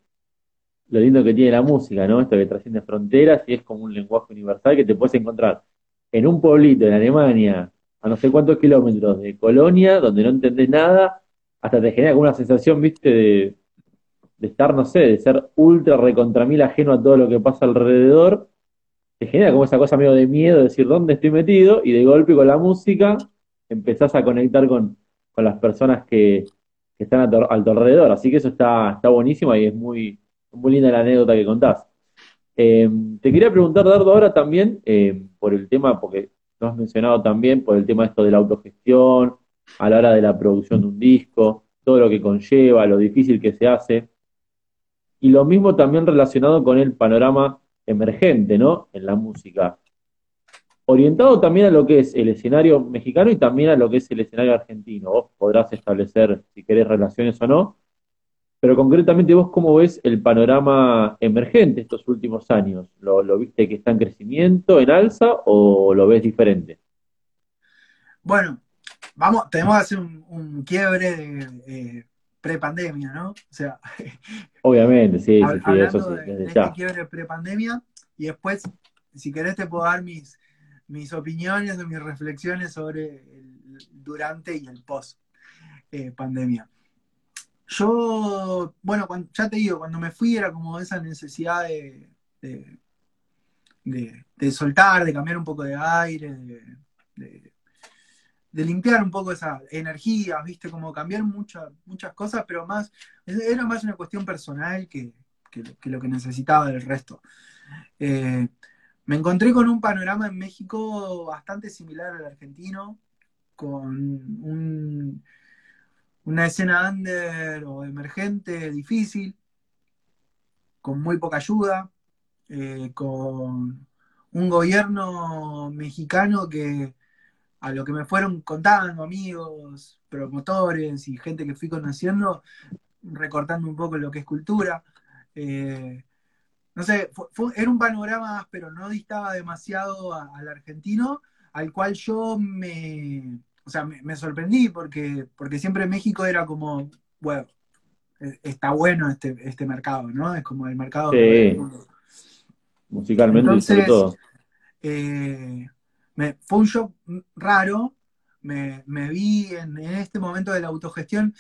lo lindo que tiene la música, ¿no? Esto que trasciende fronteras y es como un lenguaje universal que te puedes encontrar en un pueblito en Alemania, a no sé cuántos kilómetros de Colonia, donde no entendés nada, hasta te genera como una sensación, viste, de de estar, no sé, de ser ultra recontra mil ajeno a todo lo que pasa alrededor, te genera como esa cosa medio de miedo, de decir dónde estoy metido, y de golpe con la música empezás a conectar con, las personas que, están a tu, alrededor. Así que eso está, está buenísimo y es muy, muy linda la anécdota que contás. Em, te quería preguntar, Dardo, ahora también, em, por el tema, porque lo has mencionado también, por el tema esto de la autogestión, a la hora de la producción de un disco, todo lo que conlleva, lo difícil que se hace. Y lo mismo también relacionado con el panorama emergente, ¿no? En la música. Orientado también a lo que es el escenario mexicano y también a lo que es el escenario argentino. Vos podrás establecer, si querés, relaciones o no, pero concretamente vos cómo ves el panorama emergente estos últimos años. ¿Lo, viste que está en crecimiento, en alza o lo ves diferente? Bueno, vamos, tenemos que hacer un, quiebre eh, pre-pandemia, ¿no? O sea, obviamente, sí, sí, sí eso sí, de, este quiebre pre-pandemia y después, si querés, te puedo dar mis, mis opiniones o mis reflexiones sobre el durante y el post eh, pandemia. Yo, bueno, ya te digo, cuando me fui era como esa necesidad de, de, soltar, de cambiar un poco de aire, de, limpiar un poco esa energía, viste, como cambiar muchas muchas cosas, pero más, era más una cuestión personal que, lo que necesitaba del resto. Eh, me encontré con un panorama en México bastante similar al argentino, con un una escena under o emergente difícil, con muy poca ayuda, eh, con un gobierno mexicano que a lo que me fueron contando amigos, promotores y gente que fui conociendo, recortando un poco lo que es cultura. Eh, no sé, era un panorama, pero no distaba demasiado al argentino, al cual yo me, o sea, me, sorprendí porque, porque siempre México era como, bueno, e, está bueno este, este mercado, ¿no? Es como el mercado. Sí. Musicalmente Entonces, todo. Eh, fue un shock raro. Me, vi en, este momento de la autogestión.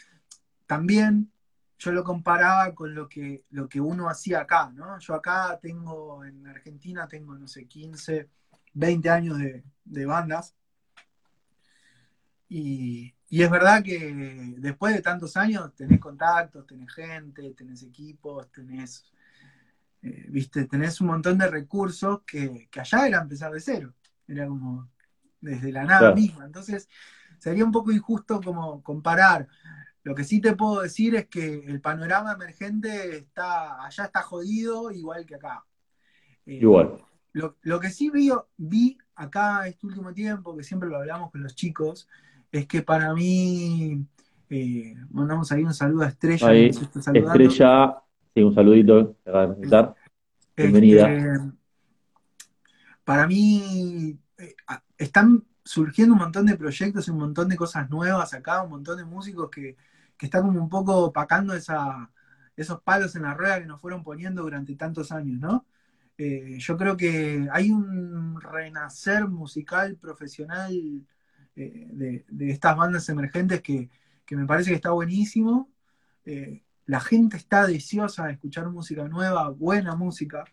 También yo lo comparaba con lo que, lo que uno hacía acá, ¿no? Yo acá tengo, en Argentina tengo, no sé, 15, 20 años de, de bandas. Y, es verdad que después de tantos años tenés contactos, tenés gente, tenés equipos, tenés, eh, viste, tenés un montón de recursos que, allá era empezar de cero. Era como desde la nada misma. Entonces, sería un poco injusto como comparar. Lo que sí te puedo decir es que el panorama emergente está, allá está jodido igual que acá. Eh, igual. Lo, lo, que sí vi, vi acá este último tiempo, que siempre lo hablamos con los chicos, es que para mí, eh, mandamos ahí un saludo a Estrella. Estrella, sí, un saludito, este, Bienvenida. Para mí, eh, están surgiendo un montón de proyectos y un montón de cosas nuevas acá, un montón de músicos que, están como un poco opacando esa, esos palos en la rueda que nos fueron poniendo durante tantos años, ¿no? Eh, yo creo que hay un renacer musical profesional de, estas bandas emergentes que, me parece que está buenísimo. Eh, la gente está deseosa de escuchar música nueva, buena música,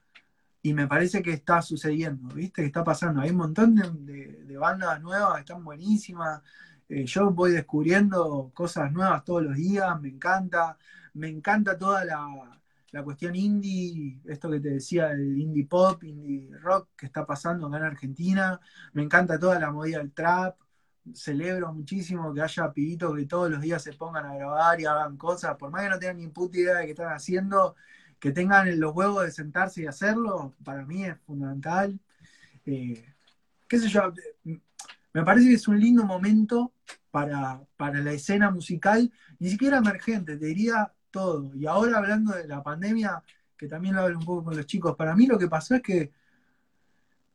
y me parece que está sucediendo, ¿viste? Que está pasando. Hay un montón de, bandas nuevas están buenísimas. Eh, yo voy descubriendo cosas nuevas todos los días, me encanta. Me encanta toda la, la cuestión indie, esto que te decía, el indie pop, indie rock que está pasando acá en Argentina. Me encanta toda la movida del trap celebro muchísimo que haya pibitos que todos los días se pongan a grabar y hagan cosas, por más que no tengan ni puta idea de qué están haciendo, que tengan los huevos de sentarse y hacerlo, para mí es fundamental. Eh, qué sé yo, me parece que es un lindo momento para, para la escena musical, ni siquiera emergente, te diría todo. Y ahora hablando de la pandemia, que también lo hablo un poco con los chicos, para mí lo que pasó es que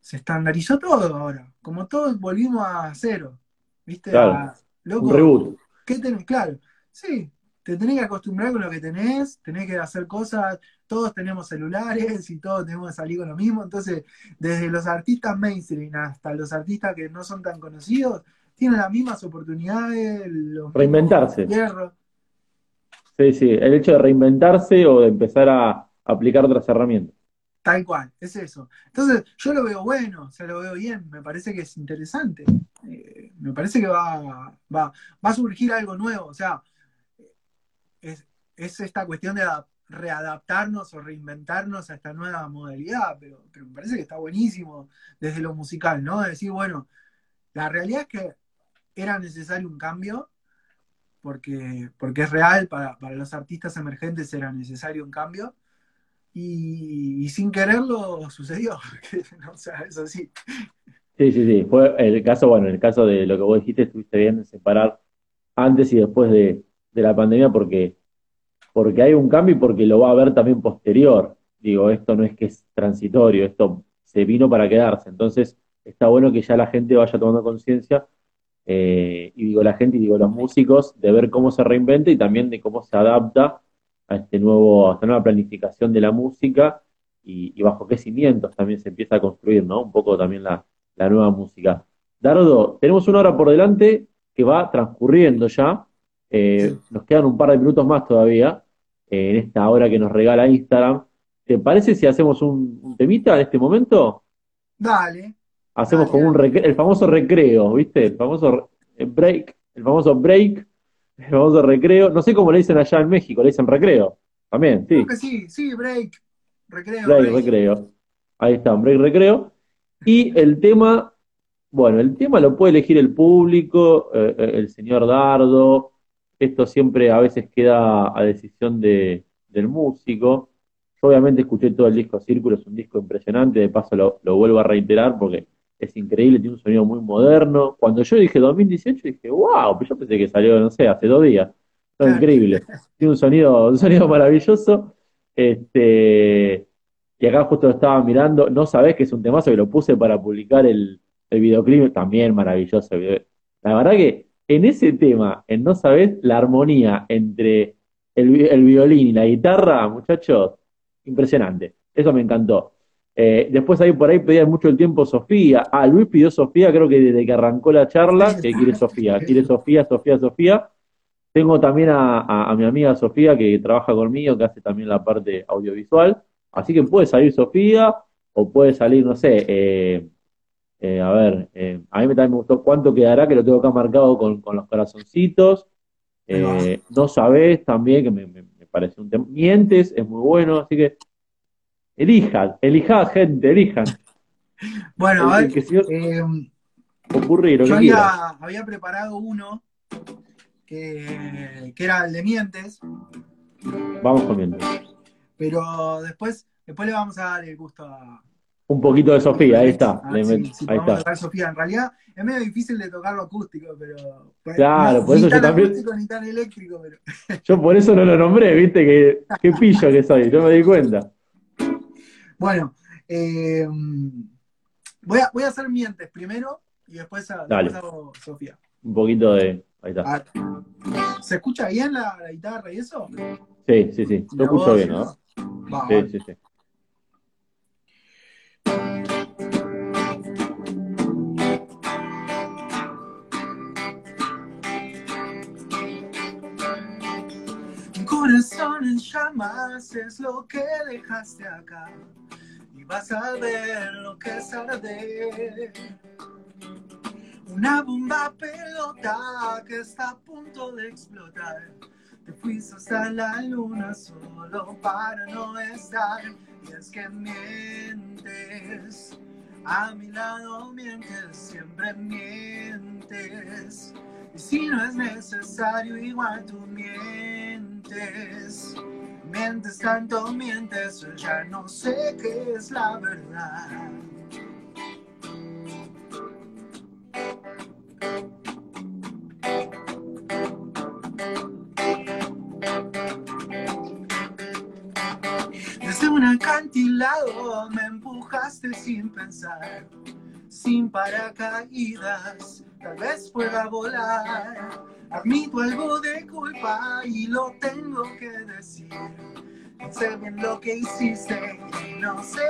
se estandarizó todo ahora, como todos volvimos a cero. ¿Viste? Claro. un reboot. ¿qué tenés? Claro, sí, te tenés que acostumbrar con lo que tenés, tenés que hacer cosas, todos tenemos celulares y todos tenemos que salir con lo mismo, entonces desde los artistas mainstream hasta los artistas que no son tan conocidos, tienen las mismas oportunidades, los reinventarse. Sí, sí, el hecho de reinventarse o de empezar a aplicar otras herramientas. Tal cual, es eso. Entonces, yo lo veo bueno, o sea, lo veo bien, me parece que es interesante. Eh, me parece que va, va, a surgir algo nuevo, o sea, es, esta cuestión de readaptarnos o reinventarnos a esta nueva modalidad, pero, me parece que está buenísimo desde lo musical, ¿no? decir, bueno, la realidad es que era necesario un cambio, porque, porque es real, para, para los artistas emergentes era necesario un cambio y, sin quererlo sucedió. o sea, eso sí. Sí, sí, sí. Fue el caso, bueno, en el caso de lo que vos dijiste, estuviste bien en separar antes y después de, la pandemia porque, porque hay un cambio y porque lo va a haber también posterior. Digo, esto no es que es transitorio, esto se vino para quedarse. Entonces, está bueno que ya la gente vaya tomando conciencia, eh, y digo la gente y digo los músicos, de ver cómo se reinventa y también de cómo se adapta a este nuevo, a esta nueva planificación de la música y, bajo qué cimientos también se empieza a construir, ¿no? Un poco también la, nueva música. Dardo, tenemos una hora por delante que va transcurriendo ya. Eh, nos quedan un par de minutos más todavía eh, en esta hora que nos regala Instagram. ¿Te parece si hacemos un, temita en este momento? Dale. Hacemos como un el famoso recreo, ¿viste? El famoso break, el famoso break el famoso recreo. No sé cómo le dicen allá en México, le dicen recreo. También, sí. Creo que sí, sí, break. Recreo. Break, recreo. Ahí está, un break, recreo. Y el tema, bueno, el tema lo puede elegir el público, eh, el señor Dardo. Esto siempre a veces queda a decisión de, del músico. Yo obviamente escuché todo el disco Círculo, es un disco impresionante, de paso lo, lo vuelvo a reiterar porque es increíble, tiene un sonido muy moderno. Cuando yo dije 2018, dije, wow, pero yo pensé que salió, no sé, hace dos días. Es increíble. Tiene un sonido, un sonido maravilloso. Este, y acá justo lo estaba mirando, no sabés que es un temazo que lo puse para publicar el, el videoclip, también maravilloso. La verdad que en ese tema, en no sabés, la armonía entre el, el violín y la guitarra, muchachos, impresionante. Eso me encantó. Eh, después ahí por ahí pedían mucho el tiempo Sofía. Ah, Luis pidió Sofía, creo que desde que arrancó la charla, que quiere Sofía, quiere Sofía, Sofía, Sofía. Tengo también a, mi amiga Sofía que trabaja conmigo, que hace también la parte audiovisual. Así que puede salir Sofía o puede salir, no sé, eh, eh, a ver, a mí también me gustó cuánto quedará, que lo tengo acá marcado con, los corazoncitos. no sabés también, que me, me parece un tema. Mientes, es muy bueno, así que Elijan, elijan, gente, elijan. Bueno, a ver, eh, ocurrir, yo había, había, preparado uno que, que, era el de mientes. Vamos comiendo. Pero después, después le vamos a dar el gusto a. Un poquito de Sofía, ahí está. Ah, sí, ahí está. Tocar Sofía. En realidad es medio difícil de tocarlo acústico, pero. Claro, por eso yo también. Acústico, ni tan eléctrico, pero... Yo por eso no lo nombré, viste, que qué pillo que soy, yo me di cuenta. Bueno, eh, voy, a, voy a hacer mientes primero y después, hago Sofía. Un poquito de. Ahí está. ¿Se escucha bien la, guitarra y eso? Sí, sí, sí. Lo escucho bien, ¿no? sí, sí, sí. Corazón en llamas es lo que dejaste acá vas a ver lo que es arder. Una bomba pelota que está a punto de explotar. Te fuiste hasta la luna solo para no estar. Y es que mientes. A mi lado mientes, siempre mientes. Y si no es necesario, igual tú mientes. Mientes tanto, mientes, ya no sé qué es la verdad. Desde un acantilado me empujaste sin pensar, sin paracaídas, tal vez pueda volar Admito algo de culpa y lo tengo que decir. No sé bien lo que hiciste no sé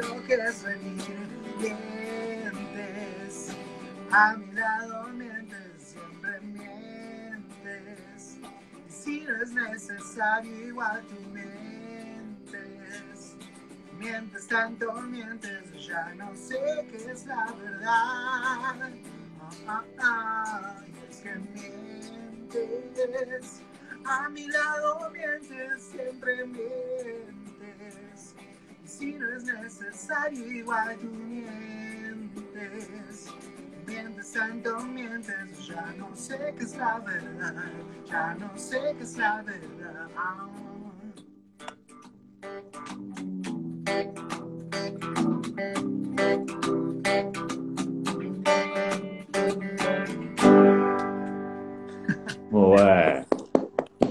lo que es venir. Mientes, a mi lado mientes, siempre mientes. Y si no es necesario, igual tú mientes. Mientes tanto, mientes, ya no sé qué es la verdad. Ah, ah, ah que mientes. A mi lado mientes, siempre mientes. Y si no es necesario, igual tú mientes. Mientes tanto, mientes, ya no sé qué es la verdad. Ya no sé qué es la verdad.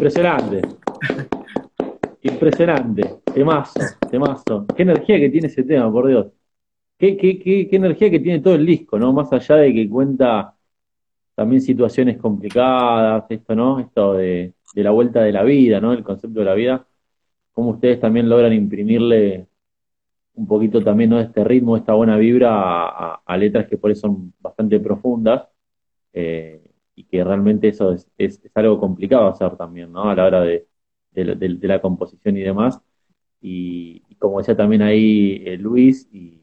Impresionante. Impresionante. Temazo, temazo. Qué energía que tiene ese tema, por Dios. Qué, qué, qué, qué energía que tiene todo el disco, ¿no? Más allá de que cuenta también situaciones complicadas, esto, ¿no? Esto de, la vuelta de la vida, ¿no? El concepto de la vida. Cómo ustedes también logran imprimirle un poquito también, ¿no? Este ritmo, esta buena vibra a, a letras que por eso son bastante profundas. Eh, y que realmente eso es, es, algo complicado hacer también, ¿no? A la hora de, de, la composición y demás. Y, como decía también ahí eh, Luis, y,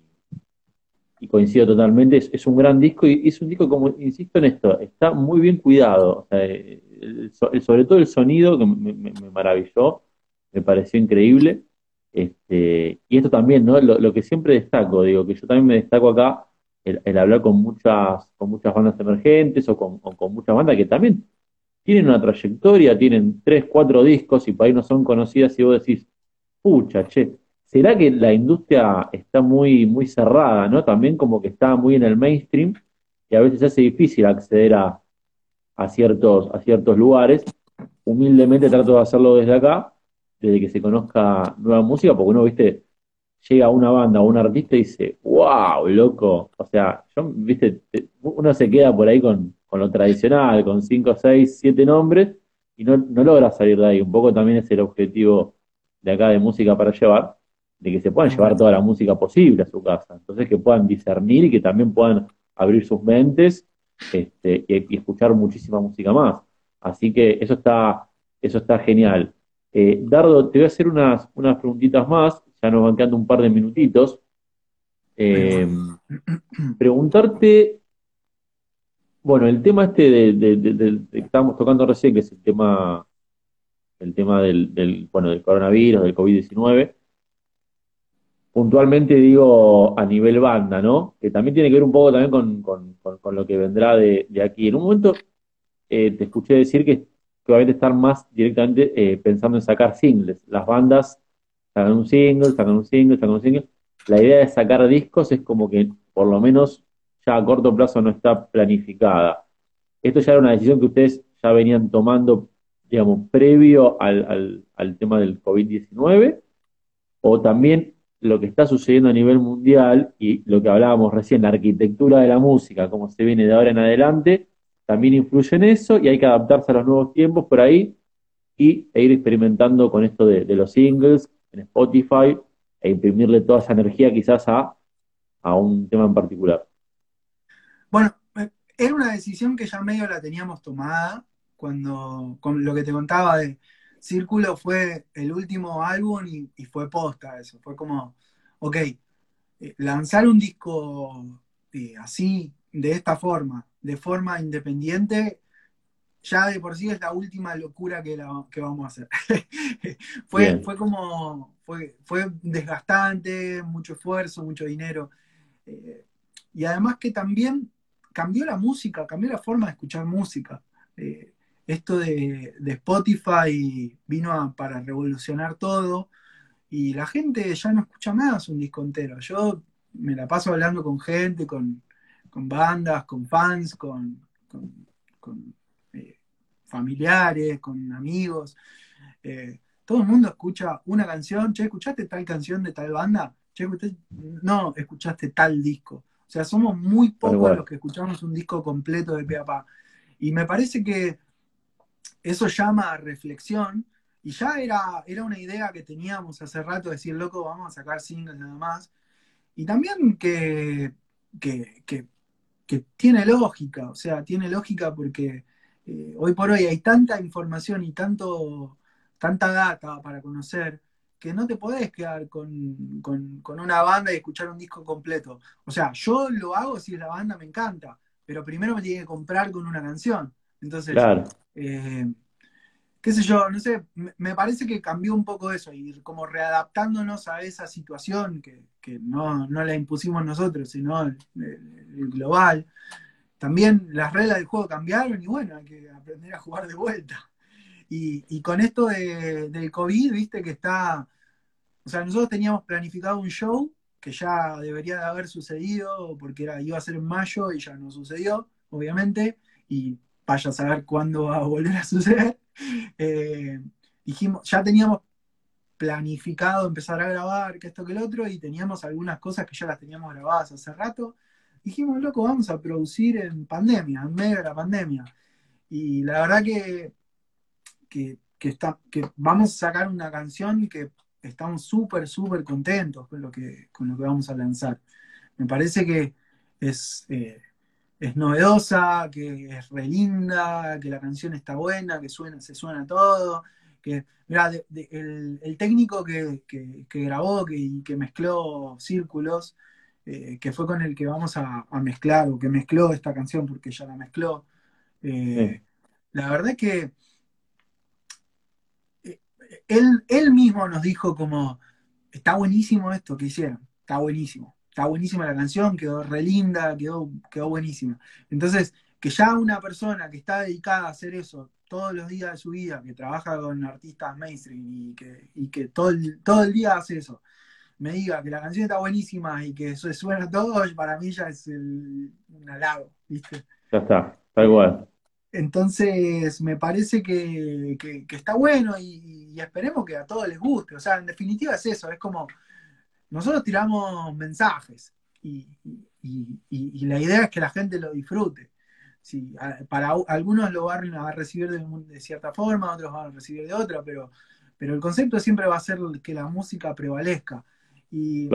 coincido totalmente, es, un gran disco y es un disco, como insisto en esto, está muy bien cuidado. El, sobre todo el sonido que me, maravilló, me pareció increíble. Este, y esto también, ¿no? Lo, que siempre destaco, digo, que yo también me destaco acá, el, hablar con muchas, con muchas bandas emergentes o con, o con muchas bandas que también tienen una trayectoria, tienen tres, cuatro discos y por ahí no son conocidas y vos decís, pucha, che, ¿será que la industria está muy, muy cerrada, ¿no? También como que está muy en el mainstream y a veces hace difícil acceder a, a, ciertos, a ciertos lugares. Humildemente trato de hacerlo desde acá, desde que se conozca nueva música, porque uno, viste, llega una banda o un artista y dice, wow, loco. O sea, yo, viste, uno se queda por ahí con, con lo tradicional, con 5, 6, 7 nombres, y no, no logra salir de ahí. Un poco también es el objetivo de acá de música para llevar, de que se puedan llevar toda la música posible a su casa. Entonces que puedan discernir y que también puedan abrir sus mentes este, y, y escuchar muchísima música más. Así que eso está, eso está genial. Eh, Dardo, te voy a hacer unas, unas preguntitas más, ya nos van quedando un par de minutitos. Eh, preguntarte, bueno, el tema este de, de, de, de, que estábamos tocando recién, que es el tema, el tema del, del bueno, del coronavirus, del COVID-19, puntualmente digo a nivel banda, ¿no? Que también tiene que ver un poco también con, con, con, con lo que vendrá de, aquí. En un momento eh, te escuché decir que, que obviamente estar más directamente eh, pensando en sacar singles. Las bandas sacan un single, sacan un single, sacan un single. La idea de sacar discos es como que por lo menos ya a corto plazo no está planificada. Esto ya era una decisión que ustedes ya venían tomando, digamos, previo al, al, tema del COVID-19, o también lo que está sucediendo a nivel mundial y lo que hablábamos recién, la arquitectura de la música, cómo se viene de ahora en adelante, también influye en eso y hay que adaptarse a los nuevos tiempos por ahí y, e ir experimentando con esto de los singles en Spotify e imprimirle toda esa energía quizás a, a un tema en particular. Bueno, era una decisión que ya medio la teníamos tomada cuando, con lo que te contaba de Círculo fue el último álbum y, y fue posta eso, fue como, ok, eh, lanzar un disco eh, así, de esta forma, de forma independiente, ya de por sí es la última locura que, la, que vamos a hacer. fue, fue como, fue, fue desgastante, mucho esfuerzo, mucho dinero. Eh, y además que también cambió la música, cambió la forma de escuchar música. Eh, esto de, de, Spotify vino a, para revolucionar todo y la gente ya no escucha más un disco entero. Yo me la paso hablando con gente, con, con bandas, con fans, con, con, con familiares, con amigos. Eh, todo el mundo escucha una canción, che, ¿escuchaste tal canción de tal banda? Che, no, escuchaste tal disco. O sea, somos muy pocos bueno. los que escuchamos un disco completo de Peapa. Y me parece que eso llama a reflexión. Y ya era, era una idea que teníamos hace rato, decir, loco, vamos a sacar singles nada más. Y también que, que, que, que tiene lógica, o sea, tiene lógica porque eh, hoy por hoy hay tanta información y tanto, tanta data para conocer que no te podés quedar con, con, con, una banda y escuchar un disco completo. O sea, yo lo hago si es la banda, me encanta, pero primero me tiene que comprar con una canción. Entonces, claro. eh, qué sé yo, no sé, me, me, parece que cambió un poco eso, y como readaptándonos a esa situación que, que no, no, la impusimos nosotros, sino el, el, global. También las reglas del juego cambiaron y bueno, hay que aprender a jugar de vuelta. Y, con esto de, del COVID, viste que está, o sea, nosotros teníamos planificado un show que ya debería de haber sucedido porque iba a ser en mayo y ya no sucedió, obviamente, y vaya a saber cuándo va a volver a suceder. Eh, dijimos, ya teníamos planificado empezar a grabar, que esto que el otro, y teníamos algunas cosas que ya las teníamos grabadas hace rato. Dijimos, loco, vamos a producir en pandemia, en medio de la pandemia. Y la verdad que, que, está, que vamos a sacar una canción que estamos súper, súper contentos con lo, que, con lo que vamos a lanzar. Me parece que es, eh, es novedosa, que es re linda, que la canción está buena, que suena, se suena todo que, el, técnico que, grabó que, y que mezcló Círculos, eh, que fue con el que vamos a, mezclar, o que mezcló esta canción porque ya la mezcló, eh, la verdad es que eh, él, él mismo nos dijo como, está buenísimo esto que hicieron, está buenísimo, está buenísima la canción, quedó re linda, quedó, quedó buenísima. Entonces, que ya una persona que está dedicada a hacer eso todos los días de su vida, que trabaja con artistas mainstream y que, y que todo, el, todo el día hace eso, me diga que la canción está buenísima y que eso suena todo, para mí ya es un halago, ¿viste? Ya está, está igual. Entonces, me parece que, está bueno y, esperemos que a todos les guste. O sea, en definitiva es eso, es como, nosotros tiramos mensajes y, y la idea es que la gente lo disfrute sí, para algunos lo van a recibir de, cierta forma, otros van a recibir de otra, pero, pero el concepto siempre va a ser que la música prevalezca. Y,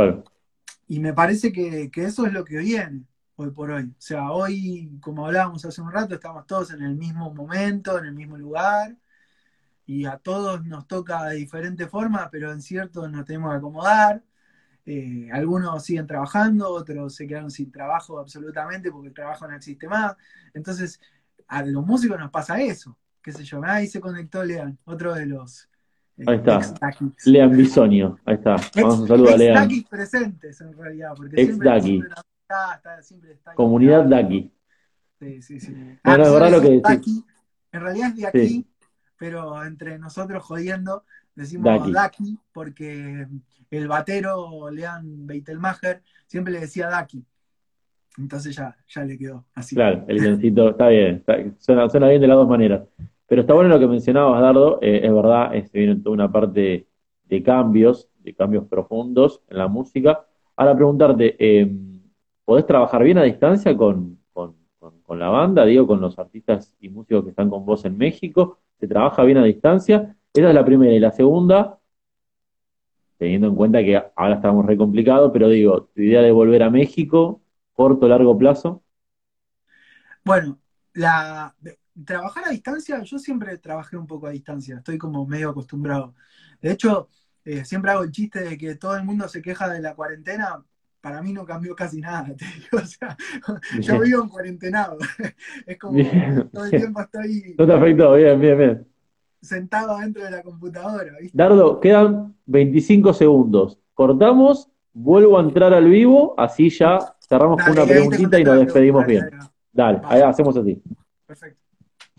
y me parece que, eso es lo que viene hoy por hoy. O sea, hoy, como hablábamos hace un rato, estamos todos en el mismo momento, en el mismo lugar, y a todos nos toca de diferente forma, pero en cierto nos tenemos que acomodar. Eh, algunos siguen trabajando, otros se quedaron sin trabajo absolutamente porque el trabajo no existe más. Entonces, a los músicos nos pasa eso. Qué sé yo, ahí se conectó Lean, otro de los. Ahí está. Lean Bisonio, ahí está. Vamos a saludar a Lean. presentes en realidad, porque ex siempre, siempre, está, siempre está Comunidad Daki. Sí, sí, sí. es verdad lo que En realidad es de aquí, pero entre nosotros jodiendo decimos Daki porque el batero Lean Beitelmacher siempre le decía Daki. Entonces ya, ya le quedó así. Claro, el guioncito está bien, suena, bien de las dos maneras. Pero está bueno lo que mencionabas, Dardo, eh, es verdad, se viene toda una parte de cambios, de cambios profundos en la música. Ahora preguntarte, eh, ¿podés trabajar bien a distancia con, con, con, la banda, digo, con los artistas y músicos que están con vos en México? ¿Se trabaja bien a distancia? Esa es la primera. Y la segunda, teniendo en cuenta que ahora estamos re complicados, pero digo, tu idea de volver a México, corto, largo plazo. Bueno, la, trabajar a distancia, yo siempre trabajé un poco a distancia, estoy como medio acostumbrado. De hecho, eh, siempre hago el chiste de que todo el mundo se queja de la cuarentena, para mí no cambió casi nada, te digo, o sea, yo vivo en cuarentenado, es como todo el tiempo estoy... No te afectó, bien, bien, bien sentado dentro de la computadora. Dardo, quedan 25 segundos. Cortamos, vuelvo a entrar al vivo, así ya cerramos con una preguntita y nos despedimos bien. Dale, ahí hacemos así. Perfecto.